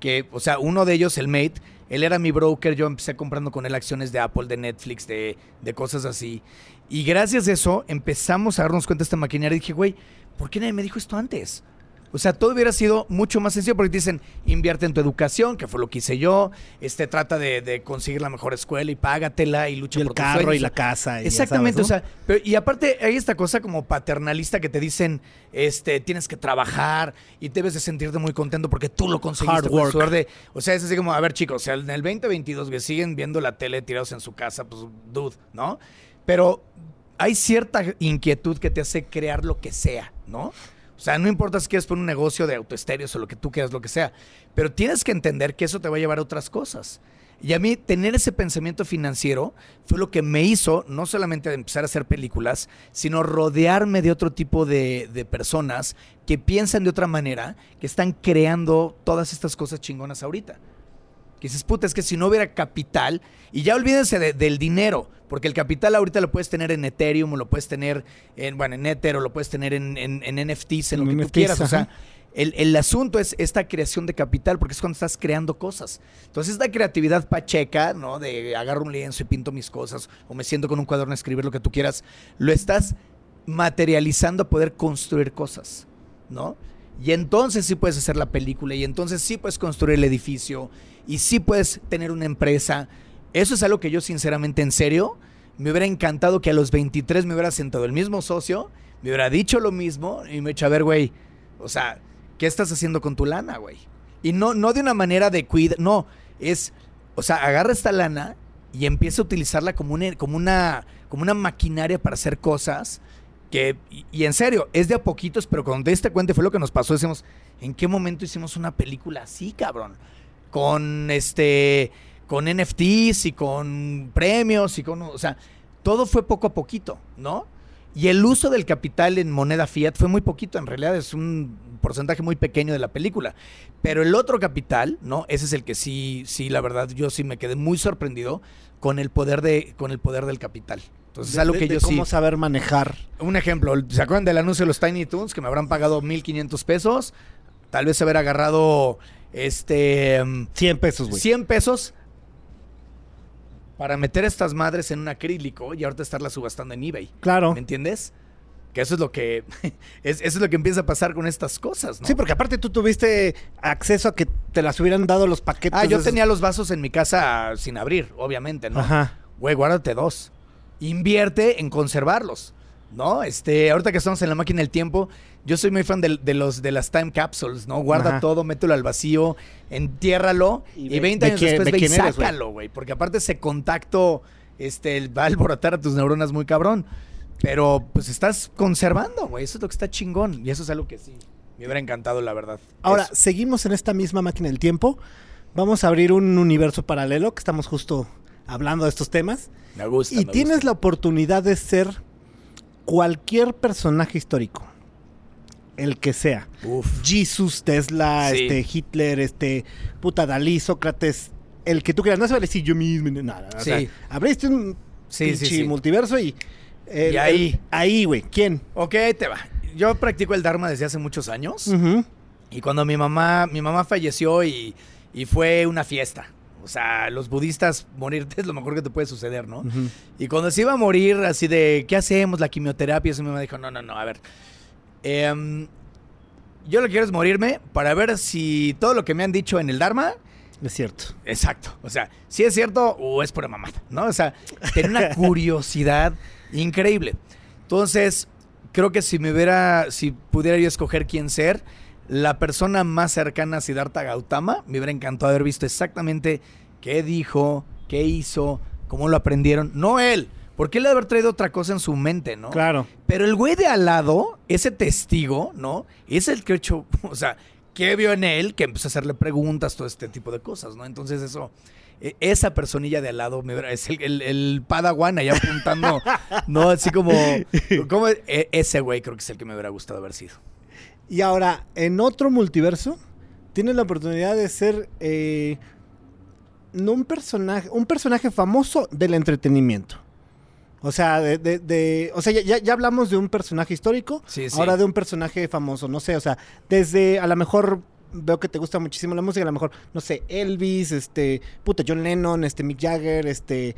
Que, o sea, uno de ellos, el mate, él era mi broker, yo empecé comprando con él acciones de Apple, de Netflix, de, de cosas así. Y gracias a eso empezamos a darnos cuenta de esta maquinaria y dije, güey, ¿por qué nadie me dijo esto antes? O sea, todo hubiera sido mucho más sencillo porque te dicen, invierte en tu educación, que fue lo que hice yo, este, trata de, de conseguir la mejor escuela y págatela y lucha Y el por tus carro y la casa. y Exactamente, sabes, ¿no? o sea, pero- y aparte hay esta cosa como paternalista que te dicen, este, tienes que trabajar y debes de sentirte muy contento porque tú lo conseguiste Hard work. sudor de- o sea, es así como, a ver chicos, o sea, en el 2022 que siguen viendo la tele tirados en su casa, pues, dude, ¿no? Pero hay cierta inquietud que te hace crear lo que sea, ¿no? O sea, no importa si quieres poner un negocio de autoestéreos o lo que tú quieras, lo que sea, pero tienes que entender que eso te va a llevar a otras cosas. Y a mí tener ese pensamiento financiero fue lo que me hizo no solamente empezar a hacer películas, sino rodearme de otro tipo de, de personas que piensan de otra manera, que están creando todas estas cosas chingonas ahorita. Que dices, puta, es que si no hubiera capital, y ya olvídense de- del dinero, porque el capital ahorita lo puedes tener en Ethereum, o lo puedes tener en, bueno, en Ether, o lo puedes tener en, en- en NFTs, en lo que tú quieras. O sea, el, el asunto es esta creación de capital, porque es cuando estás creando cosas. Entonces, esta creatividad pacheca, ¿no? De agarro un lienzo y pinto mis cosas, o me siento con un cuaderno a escribir lo que tú quieras, lo estás materializando a poder construir cosas, ¿no? Y entonces sí puedes hacer la película, y entonces sí puedes construir el edificio, y sí puedes tener una empresa. Eso es algo que yo, sinceramente, en serio, me hubiera encantado que a los 23 me hubiera sentado el mismo socio, me hubiera dicho lo mismo, y me echa a ver, güey, o sea, ¿qué estás haciendo con tu lana, güey? Y no, no de una manera de cuida, no, es, o sea, agarra esta lana y empieza a utilizarla como una, como una, como una maquinaria para hacer cosas que, y, y en serio, es de a poquitos, pero cuando te diste cuenta fue lo que nos pasó, decimos, ¿en qué momento hicimos una película así, cabrón? Con este, con NFTs y con premios y con, o sea, todo fue poco a poquito, ¿no? Y el uso del capital en moneda fiat fue muy poquito, en realidad es un porcentaje muy pequeño de la película. Pero el otro capital, ¿no? Ese es el que sí, sí, la verdad, yo sí me quedé muy sorprendido con el poder de, con el poder del capital. Entonces, es algo De- que de yo sí. cómo saber manejar. Un ejemplo, ¿se acuerdan del anuncio de los Tiny Toons que me habrán pagado 1500 pesos? Tal vez haber agarrado este mm, 100 pesos, güey. 100 pesos para meter estas madres en un acrílico y ahorita estarlas subastando en eBay. Claro. ¿Me entiendes? Que eso es lo que es, eso es lo que empieza a pasar con estas cosas, ¿no? Sí, porque aparte tú tuviste acceso a que te las hubieran dado los paquetes. Ah, yo esos- tenía los vasos en mi casa sin abrir, obviamente, ¿no? Ajá. Güey, guárdate dos. Invierte en conservarlos, ¿no? Este, ahorita que estamos en la máquina del tiempo, yo soy muy fan de, los de las time capsules, ¿no? Guarda Ajá. todo, mételo al vacío, entiérralo Y y, ve- 20 ve años quién- después ve ve y quién eres, güey. sácalo, güey, porque aparte ese contacto este va a alborotar a tus neuronas muy cabrón. Pero pues estás conservando, güey, eso es lo que está chingón y eso es algo que sí me hubiera encantado, la verdad. Ahora, Eso. seguimos en esta misma máquina del tiempo. Vamos a abrir un universo paralelo, que estamos justo hablando de estos temas. me gusta. Y me tienes gusta. la oportunidad de ser cualquier personaje histórico. El que sea. Uf. Jesus, Tesla, Sí. este, Hitler, este, puta Dalí, Sócrates, el que tú quieras. No se vale decir yo mismo, ni nada. O Sí. sea, abriste un Sí, sí, pinche sí. multiverso y... el- Y ahí. el- ahí, güey. ¿Quién? Ok, ahí te va. Yo practico el Dharma desde hace muchos años. Y cuando mi mamá, mi mamá falleció y, y fue una fiesta. O sea, los budistas morirte es lo mejor que te puede suceder, ¿no? Ujú. Y cuando se iba a morir, así de, ¿qué hacemos? La quimioterapia. Eso mi mamá dijo, no, no, no, a ver. em, yo lo que quiero es morirme para ver si todo lo que me han dicho en el Dharma Es cierto. Exacto. O sea, si es cierto o es pura mamada, ¿no? O sea, tener una curiosidad increíble. Entonces, creo que si me hubiera, si pudiera yo escoger quién ser, la persona más cercana a Siddhartha Gautama, me hubiera encantado haber visto exactamente qué dijo, qué hizo, cómo lo aprendieron. No él, porque él debe haber traído otra cosa en su mente, ¿no? Claro. Pero el güey de al lado, ese testigo, ¿no? Es el que ha hecho, o sea, ¿qué vio en él? Que empezó a hacerle preguntas, todo este tipo de cosas, ¿no? Entonces eso, e- esa personilla de al lado es el, el, el Padawan allá apuntando, ¿no? Así como, como e- ese güey creo que es el que me hubiera gustado haber sido. Y ahora, en otro multiverso, tienes la oportunidad de ser eh, no un personaje, un personaje famoso del entretenimiento. O sea, de, de- de- o sea, ya- ya, ya hablamos de un personaje histórico, Sí, sí. ahora de un personaje famoso, no sé, o sea, desde a lo mejor veo que te gusta muchísimo la música, a lo mejor, no sé, Elvis, este, puta, John Lennon, este, Mick Jagger, este,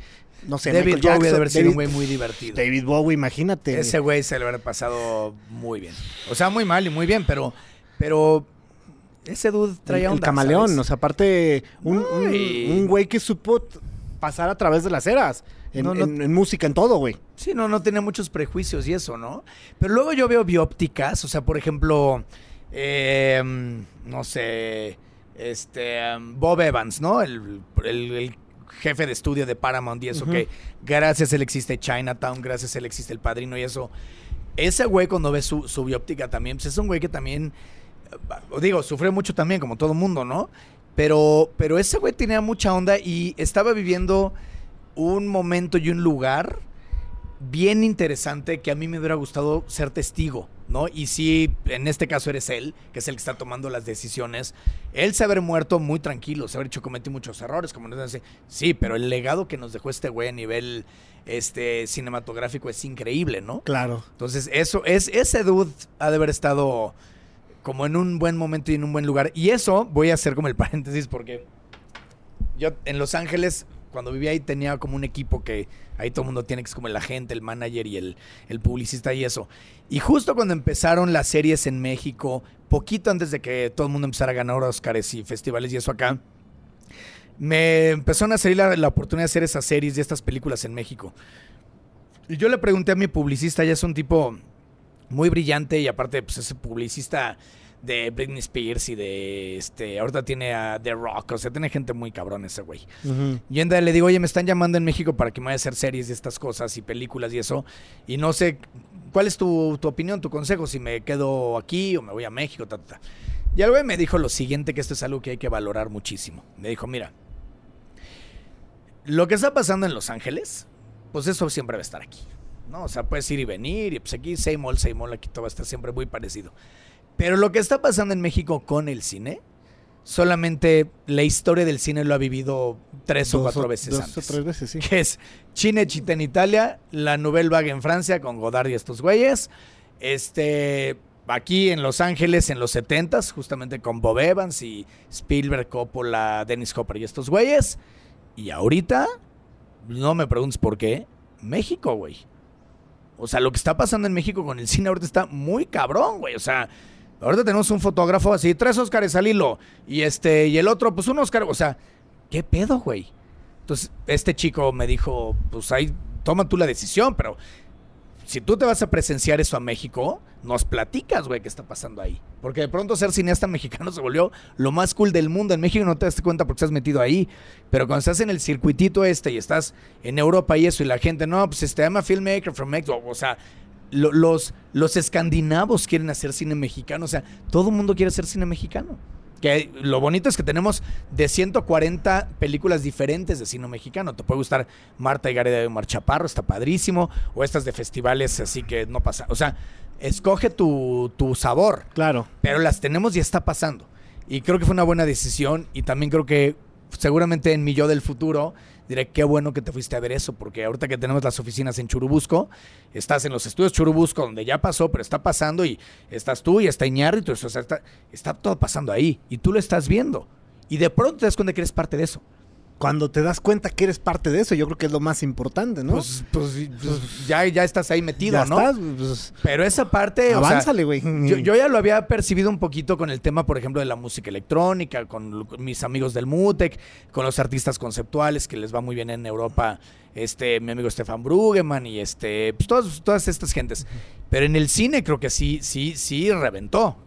no sé, David Michael Bowie Jackson, debe haber sido David- un güey muy divertido. David Bowie, imagínate. Ese güey se le hubiera pasado muy bien. O sea, muy mal y muy bien, pero, pero ese dude traía el, el camaleón, ¿sabes? o sea, aparte, un, un- un güey que supo pasar a través de las eras. En, No, no- en- en música, en todo, güey. Sí, no, no tiene muchos prejuicios y eso, ¿no? Pero luego yo veo biópticas, o sea, por ejemplo, eh, no sé, este, um, Bob Evans, ¿no? El, el- el jefe de estudio de Paramount y eso, que gracias a él existe Chinatown, gracias a él existe El Padrino y eso. Ese güey cuando ves su, su bióptica también, pues es un güey que también, eh, digo, sufrió mucho también, como todo mundo, ¿no? Pero, pero ese güey tenía mucha onda y estaba viviendo un momento y un lugar bien interesante que a mí me hubiera gustado ser testigo, ¿no? Y si en este caso eres él, que es el que está tomando las decisiones, él se haber muerto muy tranquilo, se haber hecho cometí muchos errores, como nos dice, sí, pero el legado que nos dejó este güey a nivel este cinematográfico es increíble, ¿no? Claro. Entonces, eso es ese dude ha de haber estado como en un buen momento y en un buen lugar. Y eso voy a hacer como el paréntesis porque yo en Los Ángeles cuando vivía ahí tenía como un equipo que ahí todo el mundo tiene que es como el agente, el manager y el, el publicista y eso. Y justo cuando empezaron las series en México, poquito antes de que todo el mundo empezara a ganar Oscars y festivales y eso acá, me empezaron a salir la, la oportunidad de hacer esas series y estas películas en México. Y yo le pregunté a mi publicista, ya es un tipo muy brillante y aparte pues ese publicista de Britney Spears y de este ahorita tiene a The Rock, o sea, tiene gente muy cabrón ese güey. Y anda, le digo, oye, me están llamando en México para que me vaya a hacer series de estas cosas y películas y eso. Y no sé, ¿cuál es tu, tu opinión, tu consejo? Si me quedo aquí o me voy a México, ta, ta, ta. Y el güey me dijo lo siguiente, que esto es algo que hay que valorar muchísimo. Me dijo, mira, lo que está pasando en Los Ángeles, pues eso siempre va a estar aquí. ¿no? O sea, puedes ir y venir, y pues aquí same old, same old, aquí todo va a estar siempre muy parecido. Pero lo que está pasando en México con el cine, solamente la historia del cine lo ha vivido tres o cuatro veces dos antes. o tres veces, sí. Que es Cinecittà en Italia, la Nouvelle Vague en Francia con Godard y estos güeyes. Este, aquí en Los Ángeles en los 70s, justamente con Bob Evans y Spielberg, Coppola, Dennis Hopper y estos güeyes. Y ahorita, no me preguntes por qué, México, güey. O sea, lo que está pasando en México con el cine ahorita está muy cabrón, güey. O sea, ahorita tenemos un fotógrafo así, tres Óscares al hilo. Y este, y el otro, pues un Óscar. O sea, ¿qué pedo, güey? Entonces, este chico me dijo, pues ahí, toma tú la decisión, pero si tú te vas a presenciar eso a México, nos platicas, güey, qué está pasando ahí. Porque de pronto ser cineasta mexicano se volvió lo más cool del mundo. En México no te das cuenta porque estás metido ahí. Pero cuando estás en el circuitito este y estás en Europa y eso, y la gente, no, pues este, I'm filmmaker from Mexico. O sea, lo- los, los escandinavos quieren hacer cine mexicano. O sea, todo el mundo quiere hacer cine mexicano. Que lo bonito es que tenemos de 140 películas diferentes de cine mexicano. Te puede gustar Marta y Gareda de Omar Chaparro, está padrísimo. O estas de festivales, así que no pasa. O sea, escoge tu, tu sabor. Claro. Pero las tenemos y está pasando. Y creo que fue una buena decisión. Y también creo que seguramente en mi yo del futuro diré qué bueno que te fuiste a ver eso. Porque ahorita que tenemos las oficinas en Churubusco, estás en los estudios Churubusco, donde ya pasó, pero está pasando. Y estás tú y está Iñárritu. O sea, está, está todo pasando ahí. Y tú lo estás viendo. Y de pronto te das cuenta que eres parte de eso. Cuando te das cuenta que eres parte de eso, yo creo que es lo más importante, ¿no? Pues, pues, pues, ya, ya estás ahí metido, ya ¿no? estás, pues, Pero esa parte. o sea, avánzale, güey. Yo, yo ya lo había percibido un poquito con el tema, por ejemplo, de la música electrónica, con mis amigos del MUTEC, con los artistas conceptuales que les va muy bien en Europa, este, mi amigo Stefan Brugeman y este, pues todas, todas estas gentes. Pero en el cine creo que sí, sí, sí reventó.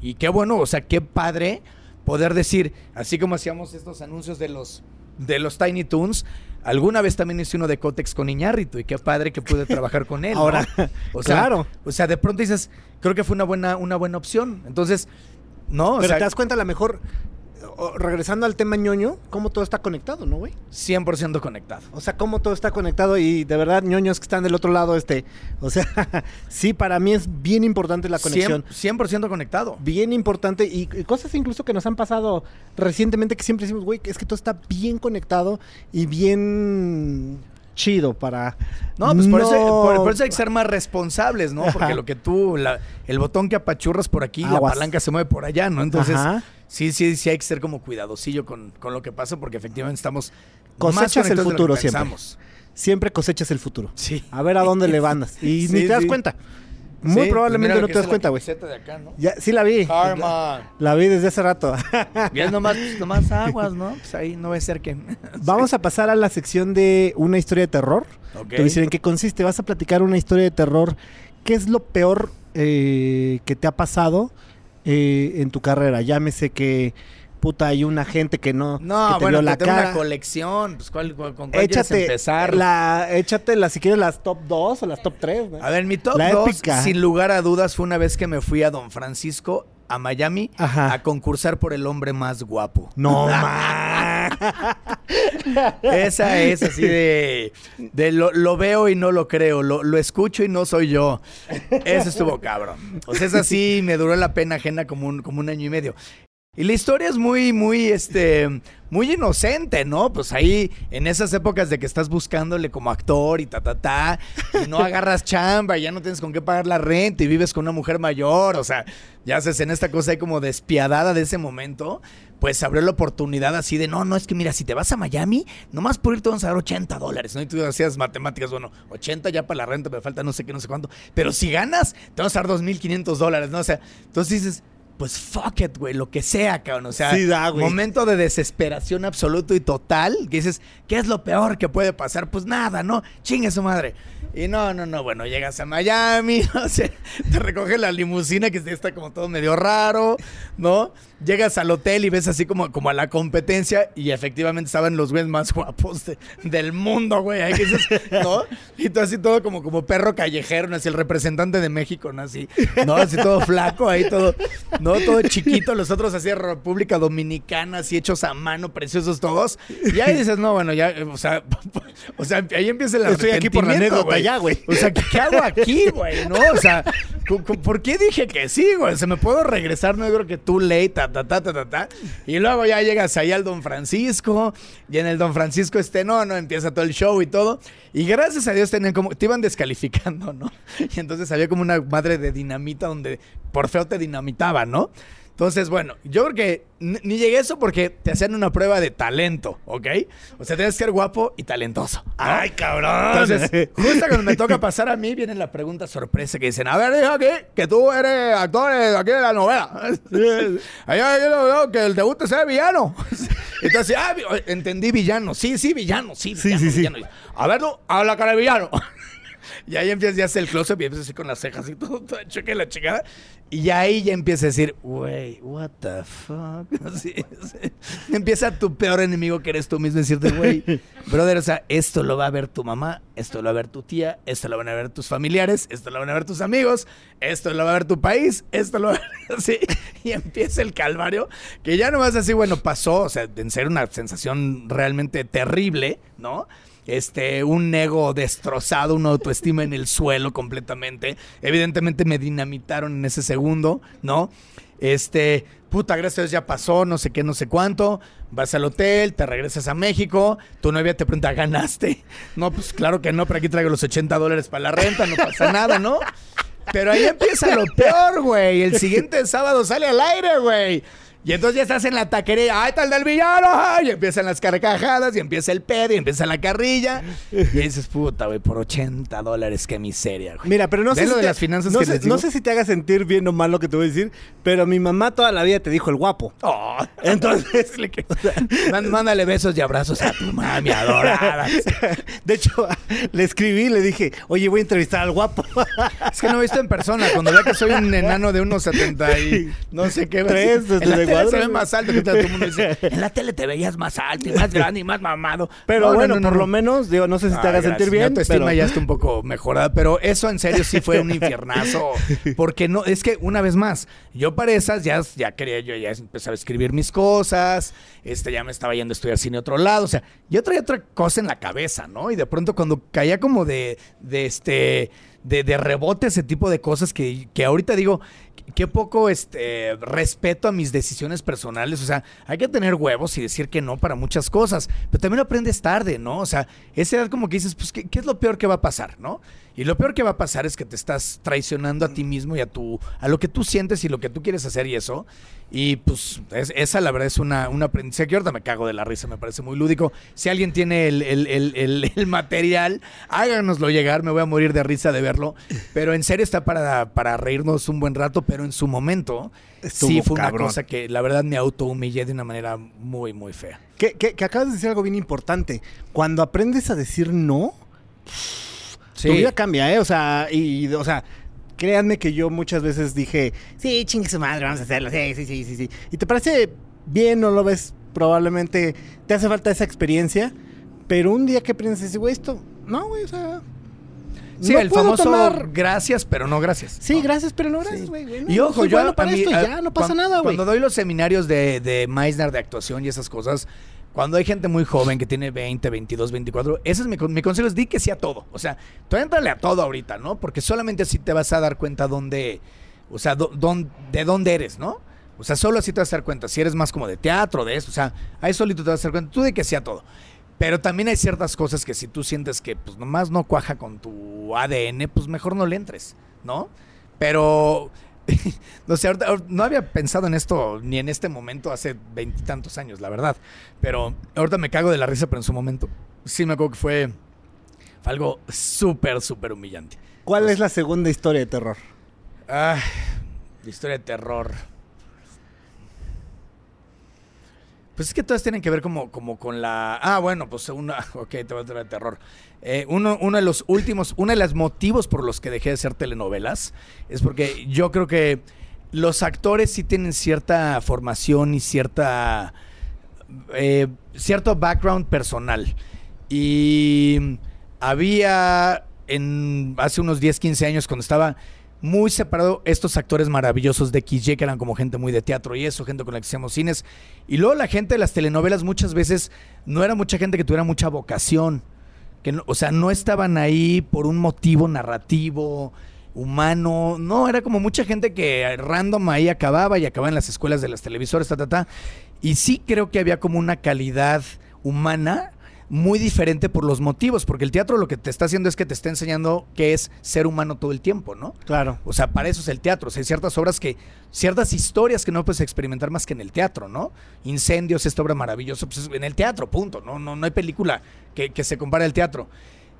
Y qué bueno, o sea, qué padre poder decir, así como hacíamos estos anuncios de los, de los Tiny Toons, alguna vez también hice uno de Cotex con Iñárritu y qué padre que pude trabajar con él. ¿no? Ahora, o sea, claro. o sea, de pronto dices, creo que fue una buena, una buena opción. Entonces, no, o Pero sea, te das cuenta, a lo mejor o- regresando al tema ñoño, cómo todo está conectado, ¿no, güey? 100% conectado. O sea, cómo todo está conectado y de verdad, ñoños que están del otro lado, este, o sea, sí, para mí es bien importante la conexión. 100%, 100% conectado. Bien importante y, y cosas incluso que nos han pasado recientemente que siempre decimos, güey, es que todo está bien conectado y bien chido para... No, pues por, Eso, por, por eso hay que ser más responsables, ¿no? Porque Ajá. lo que tú, la- el botón que apachurras por aquí, la Aguas. palanca se mueve por allá, ¿no? Entonces, Ajá. Sí, sí, sí hay que ser como cuidadosillo con, con lo que pasa, porque efectivamente estamos más Cosechas el conectados de lo que futuro siempre. Siempre cosechas el futuro. Sí. A ver a dónde le bandas. Y Sí, ni te das sí. cuenta. Muy Sí, probablemente pues lo no te das cuenta, güey. sí la vi. Karma. La vi desde hace rato. Bien, nomás, pues, nomás aguas, ¿no? Pues ahí no va a ser que... Vamos a pasar a la sección de una historia de terror. Ok. Te decir en qué consiste. Vas a platicar una historia de terror. ¿Qué es lo peor eh, que te ha pasado eh, en tu carrera? Llámese que, puta, hay una gente que no, No, que te bueno, vio la que cara. una colección. Pues, ¿cuál, cuál- ¿con cuál quieres échate, empezar? la, échate la, si quieres, las top 2 o las top 3. A ver, mi top La 2, épica. sin lugar a dudas, fue una vez que me fui a Don Francisco, a Miami, Ajá. a concursar por el hombre más guapo. No, ma. Esa es así de, de lo, lo veo y no lo creo, lo, lo escucho y no soy yo. Eso estuvo cabrón. O sea, es así, me duró la pena ajena como un, como un año y medio. Y la historia es muy, muy, este, muy inocente, ¿no? Pues ahí, en esas épocas de que estás buscándole como actor y ta, ta, ta, y no agarras chamba, y ya no tienes con qué pagar la renta y vives con una mujer mayor, o sea, ya haces en esta cosa ahí como despiadada de ese momento, pues abrió la oportunidad así de, no, no, es que mira, si te vas a Miami, nomás por ir te vamos a dar 80 dólares, ¿no? Y tú hacías matemáticas, bueno, 80 ya para la renta, me falta no sé qué, no sé cuánto, pero si ganas, te vamos a dar 2.500 dólares, ¿no? O sea, entonces dices... Pues fuck it, güey, lo que sea, cabrón. O sea, Sí da, güey. momento de desesperación absoluto y total. Que dices, ¿qué es lo peor que puede pasar? Pues nada, ¿no? Chingue su madre. Y no, no, no, bueno, llegas a Miami, no sé, te recoge la limusina que está como todo medio raro, ¿no? Llegas al hotel y ves así como, como a la competencia y efectivamente estaban los güeyes más guapos de- del mundo, güey. Ahí que dices, ¿no? Y tú así todo como, como perro callejero, ¿no? Así el representante de México, ¿no? Así, ¿no? Así todo flaco, ahí todo, ¿no? Todo chiquito, los otros así República Dominicana, así hechos a mano, preciosos todos. Y ahí dices, no, bueno, ya, o sea, o sea, ahí empieza el Estoy aquí por la anécdota ya, güey. O sea, ¿qué, hago aquí, güey? ¿No? O sea, ¿por qué dije que sí, güey? Se me puedo regresar, no creo que tú late, Y luego ya llegas ahí al Don Francisco, y en el Don Francisco este, no, no, empieza todo el show y todo. Y gracias a Dios tenían como, te iban descalificando, ¿no? Y entonces había como una madre de dinamita donde por feo te dinamitaba, ¿no? Entonces, bueno, yo creo que ni llegué a eso porque te hacían una prueba de talento, ¿ok? O sea, tienes que ser guapo y talentoso. ¿no? Ay, cabrón. Entonces, justo cuando me toca pasar a mí, viene la pregunta sorpresa que dicen, a ver, dijo aquí que tú eres actor de aquí de la novela. Ahí ahí lo veo que el debut sea villano. Entonces, ah, entendí villano. Sí, sí, villano. Sí, Sí, villano, sí, sí. villano. A ver, tú, habla cara de villano. Y ahí empieza ya a hacer el close-up y empieza así con las cejas y todo, todo choque la chingada. Y ahí ya empieza a decir, güey, what the fuck. Así, así. Empieza tu peor enemigo que eres tú mismo, decirte, güey, brother, o sea, esto lo va a ver tu mamá, esto lo va a ver tu tía, esto lo van a ver tus familiares, esto lo van a ver tus amigos, esto lo va a ver tu país, esto lo va a ver así. Y empieza el calvario, que ya nomás así, bueno, pasó, o sea, en ser una sensación realmente terrible, ¿no? Este, un ego destrozado, una autoestima en el suelo completamente. Evidentemente me dinamitaron en ese segundo, ¿no? Este, puta, gracias ya pasó, no sé qué, no sé cuánto. Vas al hotel, te regresas a México, tu novia te pregunta, ¿ganaste? No, pues claro que no, pero aquí traigo los 80 dólares para la renta, no pasa nada, ¿no? Pero ahí empieza lo peor, güey. El siguiente sábado sale al aire, güey. Y entonces ya estás en la taquería, ¡ay, tal del villano! ay", Y empiezan las carcajadas, y empieza el pedo, y empieza la carrilla. Y dices, puta, güey, por 80 dólares, qué miseria, güey. Mira, pero no sé ¿Ven lo si de te- las finanzas no que sé, les digo? no sé si te haga sentir bien o mal lo que te voy a decir, pero mi mamá toda la vida te dijo el guapo. Oh, Entonces, Mándale besos y abrazos a tu mami adorada. de hecho, le escribí le dije, oye, voy a entrevistar al guapo. Es que no he visto en persona. Cuando vea que soy un enano de unos 70 y no sé qué. Tres, tele. Se ve más alto que todo el mundo dice. En la tele te veías más alto y más grande y más mamado. Pero No, no, bueno, no, no, por lo menos, digo, no sé si te haga sentir bien, autoestima pero... ya está un poco mejorada, pero eso en serio sí fue un infiernazo. Porque no, es que una vez más, yo para esas ya, ya quería, yo ya empezaba a escribir mis cosas, este, ya me estaba yendo a estudiar cine a otro lado, o sea, yo traía otra cosa en la cabeza, ¿no? Y de pronto cuando caía como de, de este, de, de rebote ese tipo de cosas que, que ahorita digo, qué poco este, respeto a mis decisiones personales. O sea, hay que tener huevos y decir que no para muchas cosas. Pero también aprendes tarde, ¿no? O sea, esa edad como que dices, pues, ¿qué, qué es lo peor que va a pasar, no? Y lo peor que va a pasar es que te estás traicionando a ti mismo y a tu, a lo que tú sientes y lo que tú quieres hacer y eso. Y pues es- esa la verdad es una, un aprendizaje que ahorita me cago de la risa, me parece muy lúdico. Si alguien tiene el, el- el- material, háganoslo llegar, me voy a morir de risa de verlo. Pero en serio está para, para reírnos un buen rato, pero en su momento sí fue una cosa que la verdad me autohumillé de una manera muy, muy fea. Que, que- que acabas de decir algo bien importante. Cuando aprendes a decir no, tu vida cambia, ¿eh? O sea, y, o sea, créanme que yo muchas veces dije, sí, chingue su madre, vamos a hacerlo, sí, sí, sí, sí, sí. Y te parece bien, no lo ves, probablemente te hace falta esa experiencia, pero un día que aprendes a güey, esto, no, güey, o sea... Sí, no el famoso tomar- gracias, pero no gracias. Sí, ¿no? gracias, pero no gracias, Sí. güey. güey, no, Y ojo, yo bueno a para mí, esto y a- ya, no pasa cuan- nada, güey. Cuando doy los seminarios de, de Meisner de actuación y esas cosas, cuando hay gente muy joven que tiene 20, 22, 24, ese es mi, con- mi consejo, di que sí a todo. O sea, tú entrale a todo ahorita, ¿no? Porque solamente así te vas a dar cuenta dónde, o sea, dón- de dónde eres, ¿no? O sea, solo así te vas a dar cuenta. Si eres más como de teatro, de eso, o sea, ahí solito te vas a dar cuenta. Tú de que sí a todo. Pero también hay ciertas cosas que si tú sientes que pues nomás no cuaja con tu ADN, pues mejor no le entres, ¿no? Pero no sé, ahorita- no había pensado en esto ni en este momento hace veintitantos años, la verdad. Pero ahorita me cago de la risa, pero en su momento sí me acuerdo que fue, fue algo súper, súper humillante. ¿Cuál Pues- es la segunda historia de terror? Ah, historia de terror. Pues es que todas tienen que ver como, como con la... Ah, bueno, pues una... Ok, te voy a traer terror. Eh, uno, uno de los últimos, uno de los motivos por los que dejé de hacer telenovelas es porque yo creo que los actores sí tienen cierta formación y cierta... eh, cierto background personal. Y había en hace unos 10, 15 años cuando estaba muy separado estos actores maravillosos de XY que eran como gente muy de teatro y eso, gente con la que hacíamos cines. Y luego la gente de las telenovelas muchas veces no era mucha gente que tuviera mucha vocación. Que no- o sea, no estaban ahí por un motivo narrativo, humano. No, era como mucha gente que random ahí acababa y acababa en las escuelas de las televisoras, ta, ta, ta. Y sí creo que había como una calidad humana muy diferente por los motivos, porque el teatro lo que te está haciendo es que te está enseñando que es ser humano todo el tiempo, ¿no? Claro. O sea, para eso es el teatro. O sea, hay ciertas obras que, ciertas historias que no puedes experimentar más que en el teatro, ¿no? Incendios, esta obra maravillosa, pues es en el teatro, punto. No, no, no hay película que, que se compare al teatro.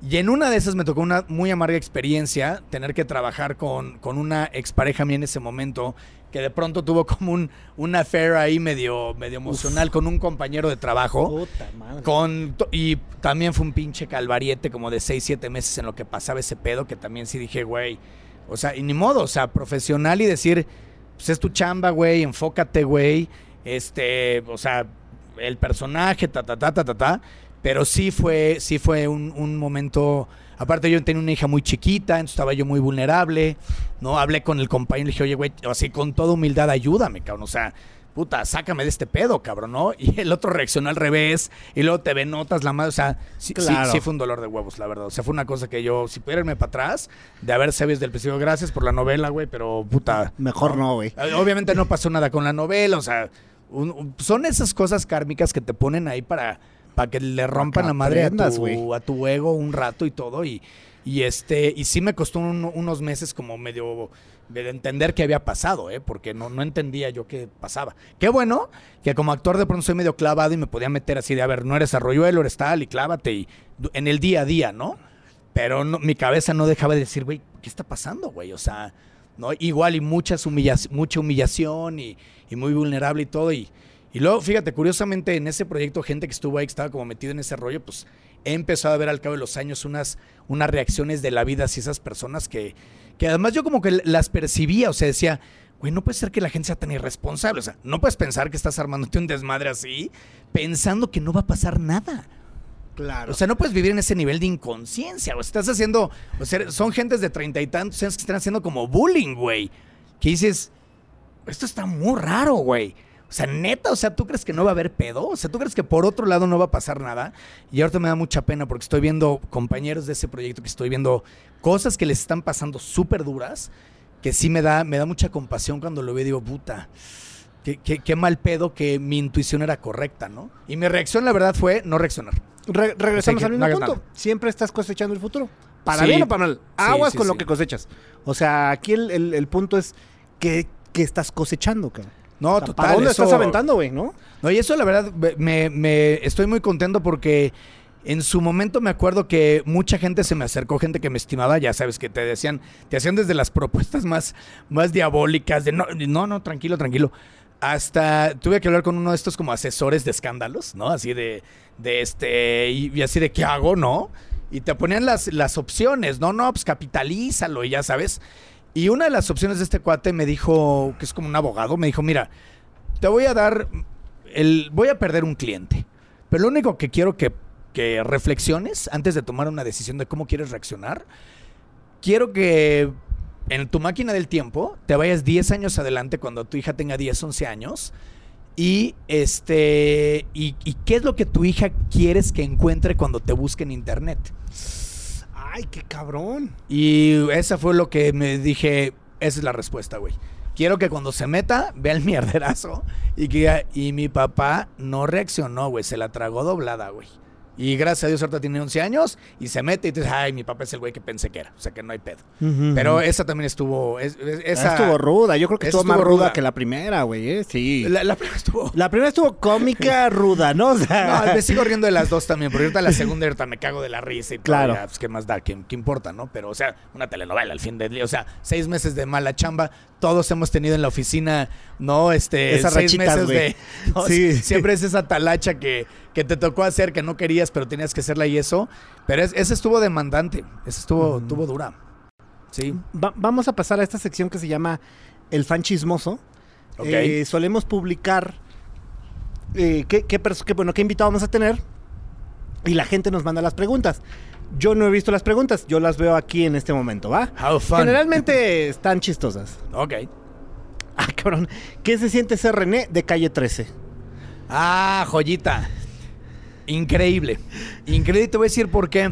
Y en una de esas me tocó una muy amarga experiencia, tener que trabajar con, con una expareja mía en ese momento, que de pronto tuvo como un, un affair ahí medio, medio emocional con un compañero de trabajo. Puta madre. Con, y también fue un pinche calvariete como de 6, 7 meses en lo que pasaba ese pedo, que también sí dije, güey, o sea, y ni modo, o sea, profesional y decir, pues es tu chamba, güey, enfócate, güey, este, o sea, el personaje, ta, ta, ta, ta, ta, ta, pero sí fue, sí fue un, un momento, aparte yo tenía una hija muy chiquita, entonces estaba yo muy vulnerable, ¿no? Hablé con el compañero y le dije, oye, güey, así con toda humildad, ayúdame, cabrón, o sea, puta, sácame de este pedo, cabrón, ¿no? Y el otro reaccionó al revés, y luego te ve notas la madre, o sea, sí, sí- Claro. sí fue un dolor de huevos, la verdad. O sea, fue una cosa que yo, si pudiera irme para atrás, de haber sabido desde el principio, gracias por la novela, güey, pero puta. Mejor no, güey. Obviamente no pasó nada con la novela, o sea, un- un- son esas cosas kármicas que te ponen ahí para, para que le rompan la madre a tu, a tu ego un rato y todo. Y, y este, y sí me costó un- unos meses como medio de entender qué había pasado, ¿eh? porque no, no entendía yo qué pasaba. Qué bueno que como actor de pronto soy medio clavado y me podía meter así de, a ver, no eres arroyuelo, eres tal y clávate y en el día a día, ¿no? Pero no- mi cabeza no dejaba de decir, güey, ¿qué está pasando, güey? O sea, ¿no? Igual y muchas humillac- mucha humillación y, y muy vulnerable y todo. Y, y luego, fíjate, curiosamente en ese proyecto, gente que estuvo ahí, que estaba como metido en ese rollo, pues he empezado a ver al cabo de los años unas, unas reacciones de la vida hacia esas personas que, que además yo como que las percibía, o sea, decía, güey, no puede ser que la gente sea tan irresponsable. O sea, no puedes pensar que estás armándote un desmadre así pensando que no va a pasar nada. Claro. O sea, no puedes vivir en ese nivel de inconsciencia. O estás haciendo. O sea, son gentes de treinta y tantos años que están haciendo como bullying, güey. Que dices, esto está muy raro, güey. O sea, neta, o sea, ¿tú crees que no va a haber pedo? O sea, ¿tú crees que por otro lado no va a pasar nada? Y ahorita me da mucha pena porque estoy viendo compañeros de ese proyecto que estoy viendo cosas que les están pasando súper duras, que sí me da, me da mucha compasión cuando lo veo y digo, puta, qué, qué- qué mal pedo que mi intuición era correcta, ¿no? Y mi reacción, la verdad, fue no reaccionar. Re- regresamos al mismo punto. nada. Siempre estás cosechando el futuro. Para Sí. bien o para mal. Aguas sí, con lo que cosechas. O sea, aquí el, el- el punto es que, que estás cosechando, cabrón. No, O sea, total. ¿Para dónde eso- estás aventando, güey, no? No, y eso la verdad me, me- estoy muy contento porque en su momento me acuerdo que mucha gente se me acercó, gente que me estimaba, ya sabes, que te decían, te hacían desde las propuestas más, más diabólicas, de no, no, no, tranquilo, tranquilo. Hasta tuve que hablar con uno de estos como asesores de escándalos, ¿no? Así de, de este, y, y así de, ¿qué hago, no? Y te ponían las, las opciones, no, no, pues capitalízalo y ya sabes. Y una de las opciones de este cuate me dijo, que es como un abogado, me dijo, mira, te voy a dar el voy a perder un cliente. Pero lo único que quiero que, que reflexiones antes de tomar una decisión de cómo quieres reaccionar, quiero que en tu máquina del tiempo te vayas 10 años adelante cuando tu hija tenga 10, 11 años. Y este y, qué es lo que tu hija quieres que encuentre cuando te busque en internet. Ay, qué cabrón. Y esa fue lo que me dije, esa es la respuesta, güey. Quiero que cuando se meta, vea el mierderazo y que y mi papá no reaccionó, güey, se la tragó doblada, güey. Y gracias a Dios ahorita tiene 11 años y se mete y te dice, ay, mi papá es el güey que pensé que era. O sea que no hay pedo. Pero esa también estuvo... es- es- esa, Esa estuvo ruda. Yo creo que esa estuvo más ruda. ruda. que la primera, güey. ¿eh? Sí. La, La, la primera estuvo... primera estuvo cómica, ruda, ¿no? O sea, No, me sigo riendo de las dos también, porque ahorita la segunda ahorita me cago de la risa y Claro. pues, ¿qué más da? ¿Qué, qué importa, no? Pero, o sea, una telenovela al fin del día. O sea, seis meses de mala chamba. Todos hemos tenido en la oficina, ¿no? Este, Esas seis rachitas, meses de... no, Sí. Siempre es esa talacha que, que te tocó hacer, que no querías, pero tenías que hacerla y eso. Pero es, ese estuvo demandante. Ese estuvo, estuvo dura. Sí. va- vamos a pasar a esta sección que se llama El fan chismoso. Ok. Eh, solemos publicar eh, qué, qué, bueno, qué invitado vamos a tener y la gente nos manda las preguntas. Yo no he visto las preguntas, yo las veo aquí en este momento, ¿va? How fun. Generalmente están chistosas. Ok. Ah, cabrón. ¿Qué se siente ser René de calle 13? Ah, joyita. Increíble. Increíble. Te voy a decir por qué.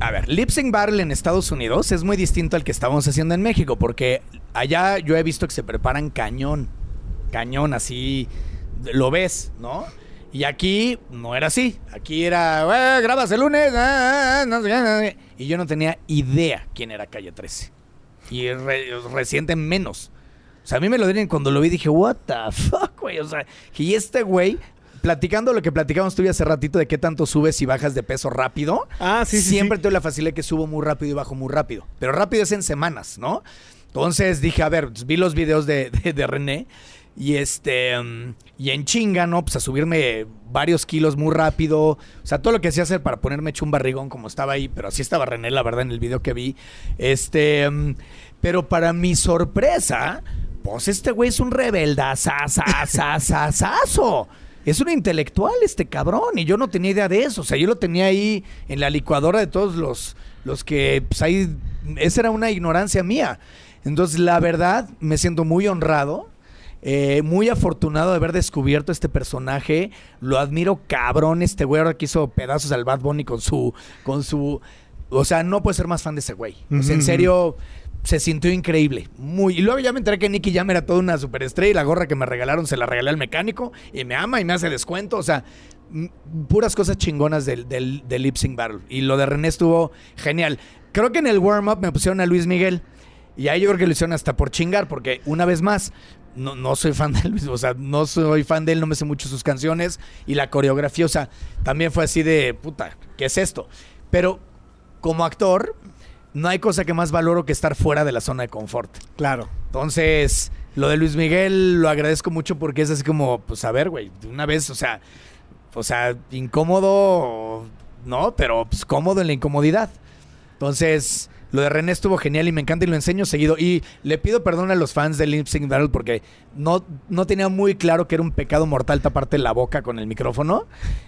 A ver, Lip Sync Battle en Estados Unidos es muy distinto al que estábamos haciendo en México, porque allá yo he visto que se preparan cañón. Cañón, así. Lo ves, ¿no? Y aquí no era así. Aquí era, "Eh, grabas el lunes. ah, ah, qué". Y yo no tenía idea quién era Calle 13. Y re- reciente menos. O sea, a mí me lo dieron cuando lo vi dije, what the fuck, güey. O sea, y este güey, platicando lo que platicamos tú hace ratito de qué tanto subes y bajas de peso rápido. Ah, sí, sí, Siempre sí. tengo la facilidad que subo muy rápido y bajo muy rápido. Pero rápido es en semanas, ¿no? Entonces dije, a ver, pues, vi los videos de, de- de René. Y este, mm, y en chinga, ¿no? Pues a subirme varios kilos muy rápido. O sea, todo lo que hacía hacer para ponerme hecho un barrigón como estaba ahí, pero así estaba René, la verdad, en el video que vi. Este, mm, pero para mi sorpresa, pues este güey es un rebeldazazazazazazo. Es un intelectual este cabrón y yo no tenía idea de eso. O sea, yo lo tenía ahí en la licuadora de todos los, los que, pues ahí, esa era una ignorancia mía. Entonces, la verdad, me siento muy honrado. eh, muy afortunado de haber descubierto este personaje. Lo admiro cabrón. Este güey ahora que hizo pedazos al Bad Bunny con su. con su. O sea, no puede ser más fan de ese güey. O sea, en serio, se sintió increíble. Muy. Y luego ya me enteré que Nicky Jam era toda una superestrella y la gorra que me regalaron se la regalé al mecánico y me ama y me hace descuento. O sea, puras cosas chingonas del, del, del Battle. Y lo de René estuvo genial. Creo que en el warm-up me pusieron a Luis Miguel. Y ahí yo creo que lo hicieron hasta por chingar, porque una vez más, no, no soy fan de Luis, o sea, no soy fan de él, no me sé mucho sus canciones y la coreografía, o sea, también fue así de, puta, ¿qué es esto? Pero como actor, no hay cosa que más valoro que estar fuera de la zona de confort. Claro. Entonces, lo de Luis Miguel lo agradezco mucho porque es así como, pues a ver, güey, de una vez, o sea, o sea, incómodo, no, pero pues cómodo en la incomodidad. Entonces, Lo de René estuvo genial y me encanta y lo enseño seguido. Y le pido perdón a los fans de Lip Sync Battle porque no, no tenía muy claro que era un pecado mortal taparte la boca con el micrófono.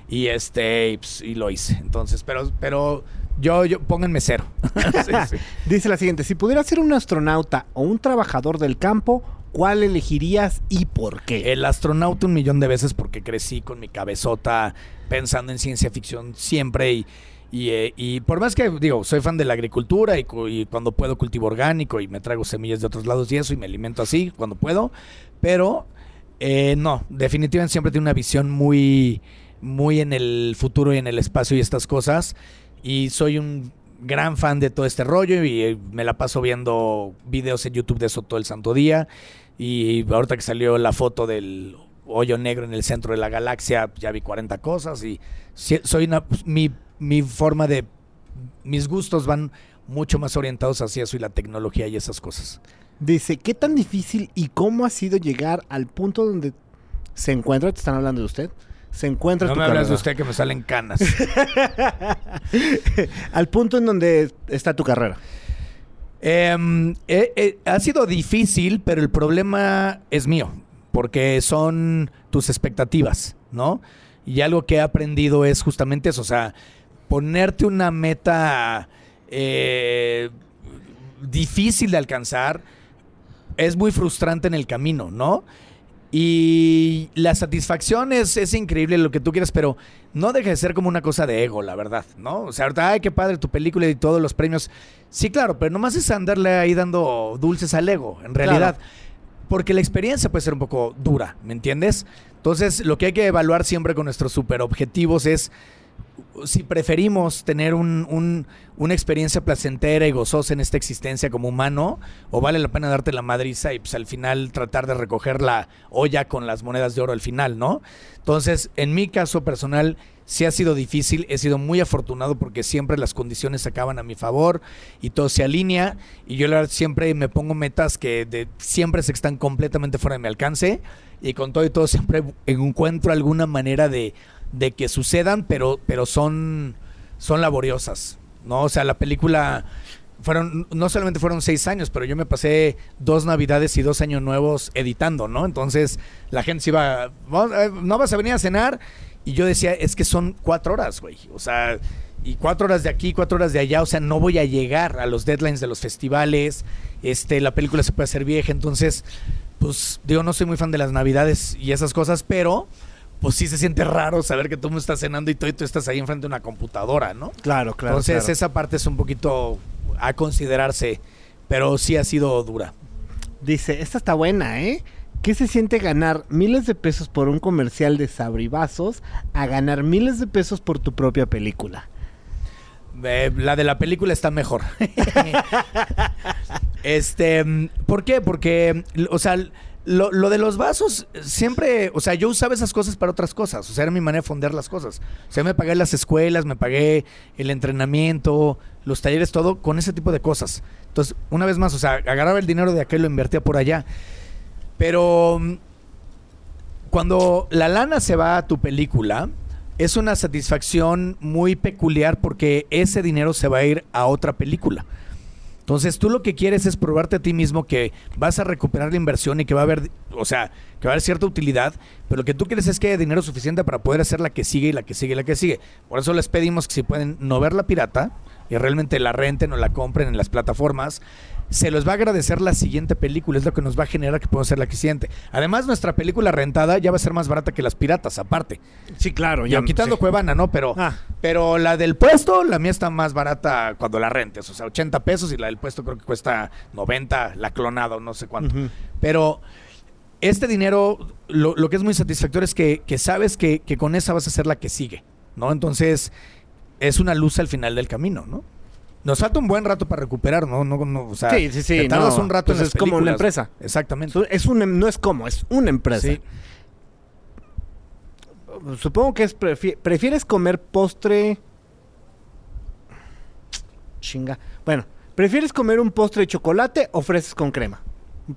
Y este, y, pues, y lo hice. Entonces, pero, pero yo, yo, pónganme cero. Sí, sí. Dice la siguiente, si pudieras ser un astronauta o un trabajador del campo, ¿cuál elegirías y por qué? El astronauta un millón de veces porque crecí con mi cabezota pensando en ciencia ficción siempre y, y, eh, y por más que digo, soy fan de la agricultura y, cu- y cuando puedo cultivo orgánico y me traigo semillas de otros lados y eso y me alimento así cuando puedo, pero eh, no, definitivamente siempre tiene una visión muy, muy en el futuro y en el espacio y estas cosas y soy un gran fan de todo este rollo y eh, me la paso viendo videos en YouTube de eso todo el santo día. Y ahorita que salió la foto del hoyo negro en el centro de la galaxia, ya vi 40 cosas y soy una, mi, mi forma de, mis gustos van mucho más orientados hacia eso y la tecnología y esas cosas. Dice, ¿qué tan difícil y cómo ha sido llegar al punto donde se encuentra, te están hablando de usted, se encuentra No tu me hablas de carrera? usted que me salen canas. al punto en donde está tu carrera. Em, eh, eh, ha sido difícil, pero el problema es mío, porque son tus expectativas, ¿no? Y algo que he aprendido es justamente eso, o sea, ponerte una meta eh, difícil de alcanzar es muy frustrante en el camino, ¿no? Y la satisfacción es, es increíble, lo que tú quieras, pero no deja de ser como una cosa de ego, la verdad, ¿no? O sea, ahorita, ay, qué padre tu película y todos los premios. Sí, claro, pero nomás es andarle ahí dando dulces al ego, en realidad. Porque la experiencia puede ser un poco dura, ¿me entiendes? Entonces, lo que hay que evaluar siempre con nuestros super objetivos es si preferimos tener un- un- una experiencia placentera y gozosa en esta existencia como humano, o vale la pena darte la madriza y pues al final tratar de recoger la olla con las monedas de oro al final, ¿no? Entonces, en mi caso personal, sí ha sido difícil, he sido muy afortunado porque siempre las condiciones acaban a mi favor y todo se alinea y yo siempre me pongo metas que de, siempre que están completamente fuera de mi alcance y con todo y todo siempre encuentro alguna manera de, de que sucedan, pero, pero son, son laboriosas, ¿no? O sea, la película fueron, no solamente fueron seis años, pero yo me pasé dos navidades y dos años nuevos editando, ¿no? Entonces la gente se iba, "Vamos, eh, no vas a venir a cenar, y yo decía, es que son cuatro horas, güey, o sea, y cuatro horas de aquí, cuatro horas de allá, o sea, no voy a llegar a los deadlines de los festivales, este, la película se puede hacer vieja, entonces, pues, digo, no soy muy fan de las navidades y esas cosas, pero pues sí se siente raro saber que tú me estás cenando y tú, y tú estás ahí enfrente de una computadora, ¿no? Claro, claro. Entonces claro. esa parte es un poquito a considerarse, pero sí ha sido dura. Dice, esta está buena, ¿eh? ¿Qué se siente ganar miles de pesos por un comercial de sabribazos a ganar miles de pesos por tu propia película? Eh, la de la película está mejor. este, ¿por qué? Porque, o sea, lo, lo de los vasos siempre, o sea, yo usaba esas cosas para otras cosas, o sea, era mi manera de fondear las cosas. O sea, me pagué las escuelas, me pagué el entrenamiento, los talleres, todo con ese tipo de cosas. Entonces, una vez más, o sea, agarraba el dinero de aquel lo invertía por allá. Pero mm, cuando la lana se va a tu película, es una satisfacción muy peculiar porque ese dinero se va a ir a otra película. Entonces tú lo que quieres es probarte a ti mismo que vas a recuperar la inversión y que va a haber, o sea, que va a haber cierta utilidad, pero lo que tú quieres es que haya dinero suficiente para poder hacer la que sigue y la que sigue y la que sigue. Por eso les pedimos que si pueden no ver la pirata y realmente la renten o la compren en las plataformas, se les va a agradecer la siguiente película, es lo que nos va a generar que podamos hacer la que siguiente. Además, nuestra película rentada ya va a ser más barata que las piratas, aparte. Sí, claro. Ya quitando sí. Cuevana, ¿no? Pero, Ah. pero la del puesto, la mía está más barata cuando la rentes. O sea, 80 pesos y la del puesto creo que cuesta 90, la clonada o no sé cuánto. Pero este dinero, lo, lo que es muy satisfactorio es que, que sabes que, que con esa vas a ser la que sigue, ¿no? Entonces, es una luz al final del camino, ¿no? Nos falta un buen rato para recuperar, ¿no? no, no o sea, Sí, sí, sí, te tardas no, un rato pues en es las como una empresa. Exactamente. Es un, em- no es como, es una empresa. Sí. Supongo que es prefi- prefieres comer postre. Chinga. Bueno, ¿prefieres comer un postre de chocolate o fresas con crema?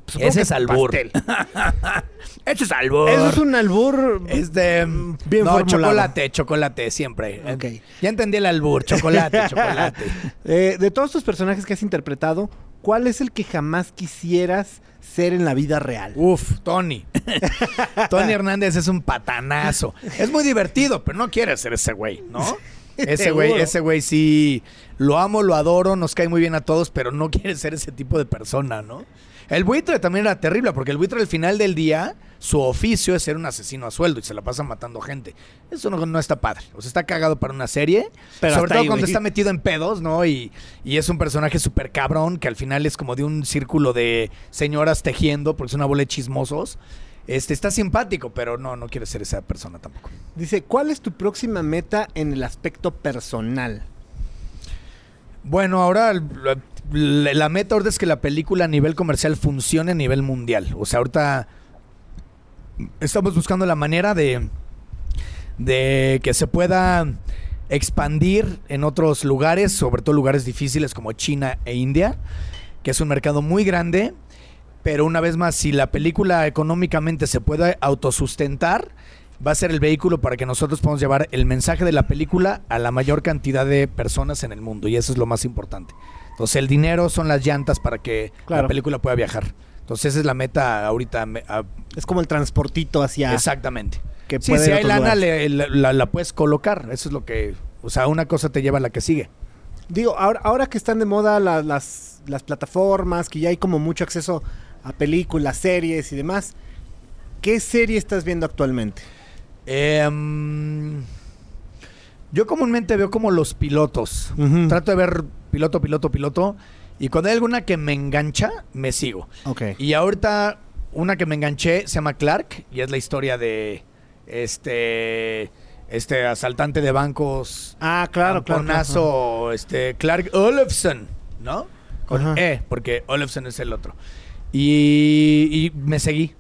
Supongo Ese es albur. pastel. Ese es albur. Eso es un albur. Este, Bien no, formulado. chocolate, chocolate, siempre. Ok. Ya entendí el albur, chocolate, chocolate. Eh, de todos tus personajes que has interpretado, ¿cuál es el que jamás quisieras ser en la vida real? Uf, Tony. Tony Hernández es un patanazo. Es muy divertido, pero no quiere ser ese güey, ¿no? Ese güey, ese güey sí lo amo, lo adoro, nos cae muy bien a todos, pero no quiere ser ese tipo de persona, ¿no? El buitre también era terrible, porque el buitre al final del día, su oficio es ser un asesino a sueldo y se la pasa matando gente. Eso no, no está padre. O sea, está cagado para una serie. Pero sobre todo ahí, cuando está metido en pedos, ¿no? Y, y es un personaje súper cabrón que al final es como de un círculo de señoras tejiendo, porque es una bola de chismosos. Este, está simpático, pero no, no quiere ser esa persona tampoco. Dice, ¿cuál es tu próxima meta en el aspecto personal? Bueno, ahora la, meta es que la película a nivel comercial funcione a nivel mundial. O sea, ahorita estamos buscando la manera de, de que se pueda expandir en otros lugares, sobre todo lugares difíciles como China e India, que es un mercado muy grande. Pero una vez más, si la película económicamente se puede autosustentar, va a ser el vehículo para que nosotros podamos llevar el mensaje de la película a la mayor cantidad de personas en el mundo. Y eso es lo más importante. Entonces, el dinero son las llantas para que Claro. la película pueda viajar. Entonces, esa es la meta ahorita. a- Es como el transportito hacia... Exactamente. que Sí, puede si ir a hay lana, le- la, la- la puedes colocar. Eso es lo que. O sea, una cosa te lleva a la que sigue. Digo, ahora, ahora que están de moda la- las, las plataformas, que ya hay como mucho acceso a películas, series y demás, ¿qué serie estás viendo actualmente? Em, yo comúnmente veo como los pilotos. Trato de ver piloto, piloto, piloto. Y cuando hay alguna que me engancha, me sigo. Ok. Y ahorita una que me enganché se llama Clark y es la historia de este este asaltante de bancos Ah, claro, este Clark Olofsson, ¿no? Con Ajá. E, porque Olofsson es el otro. Y, y me seguí.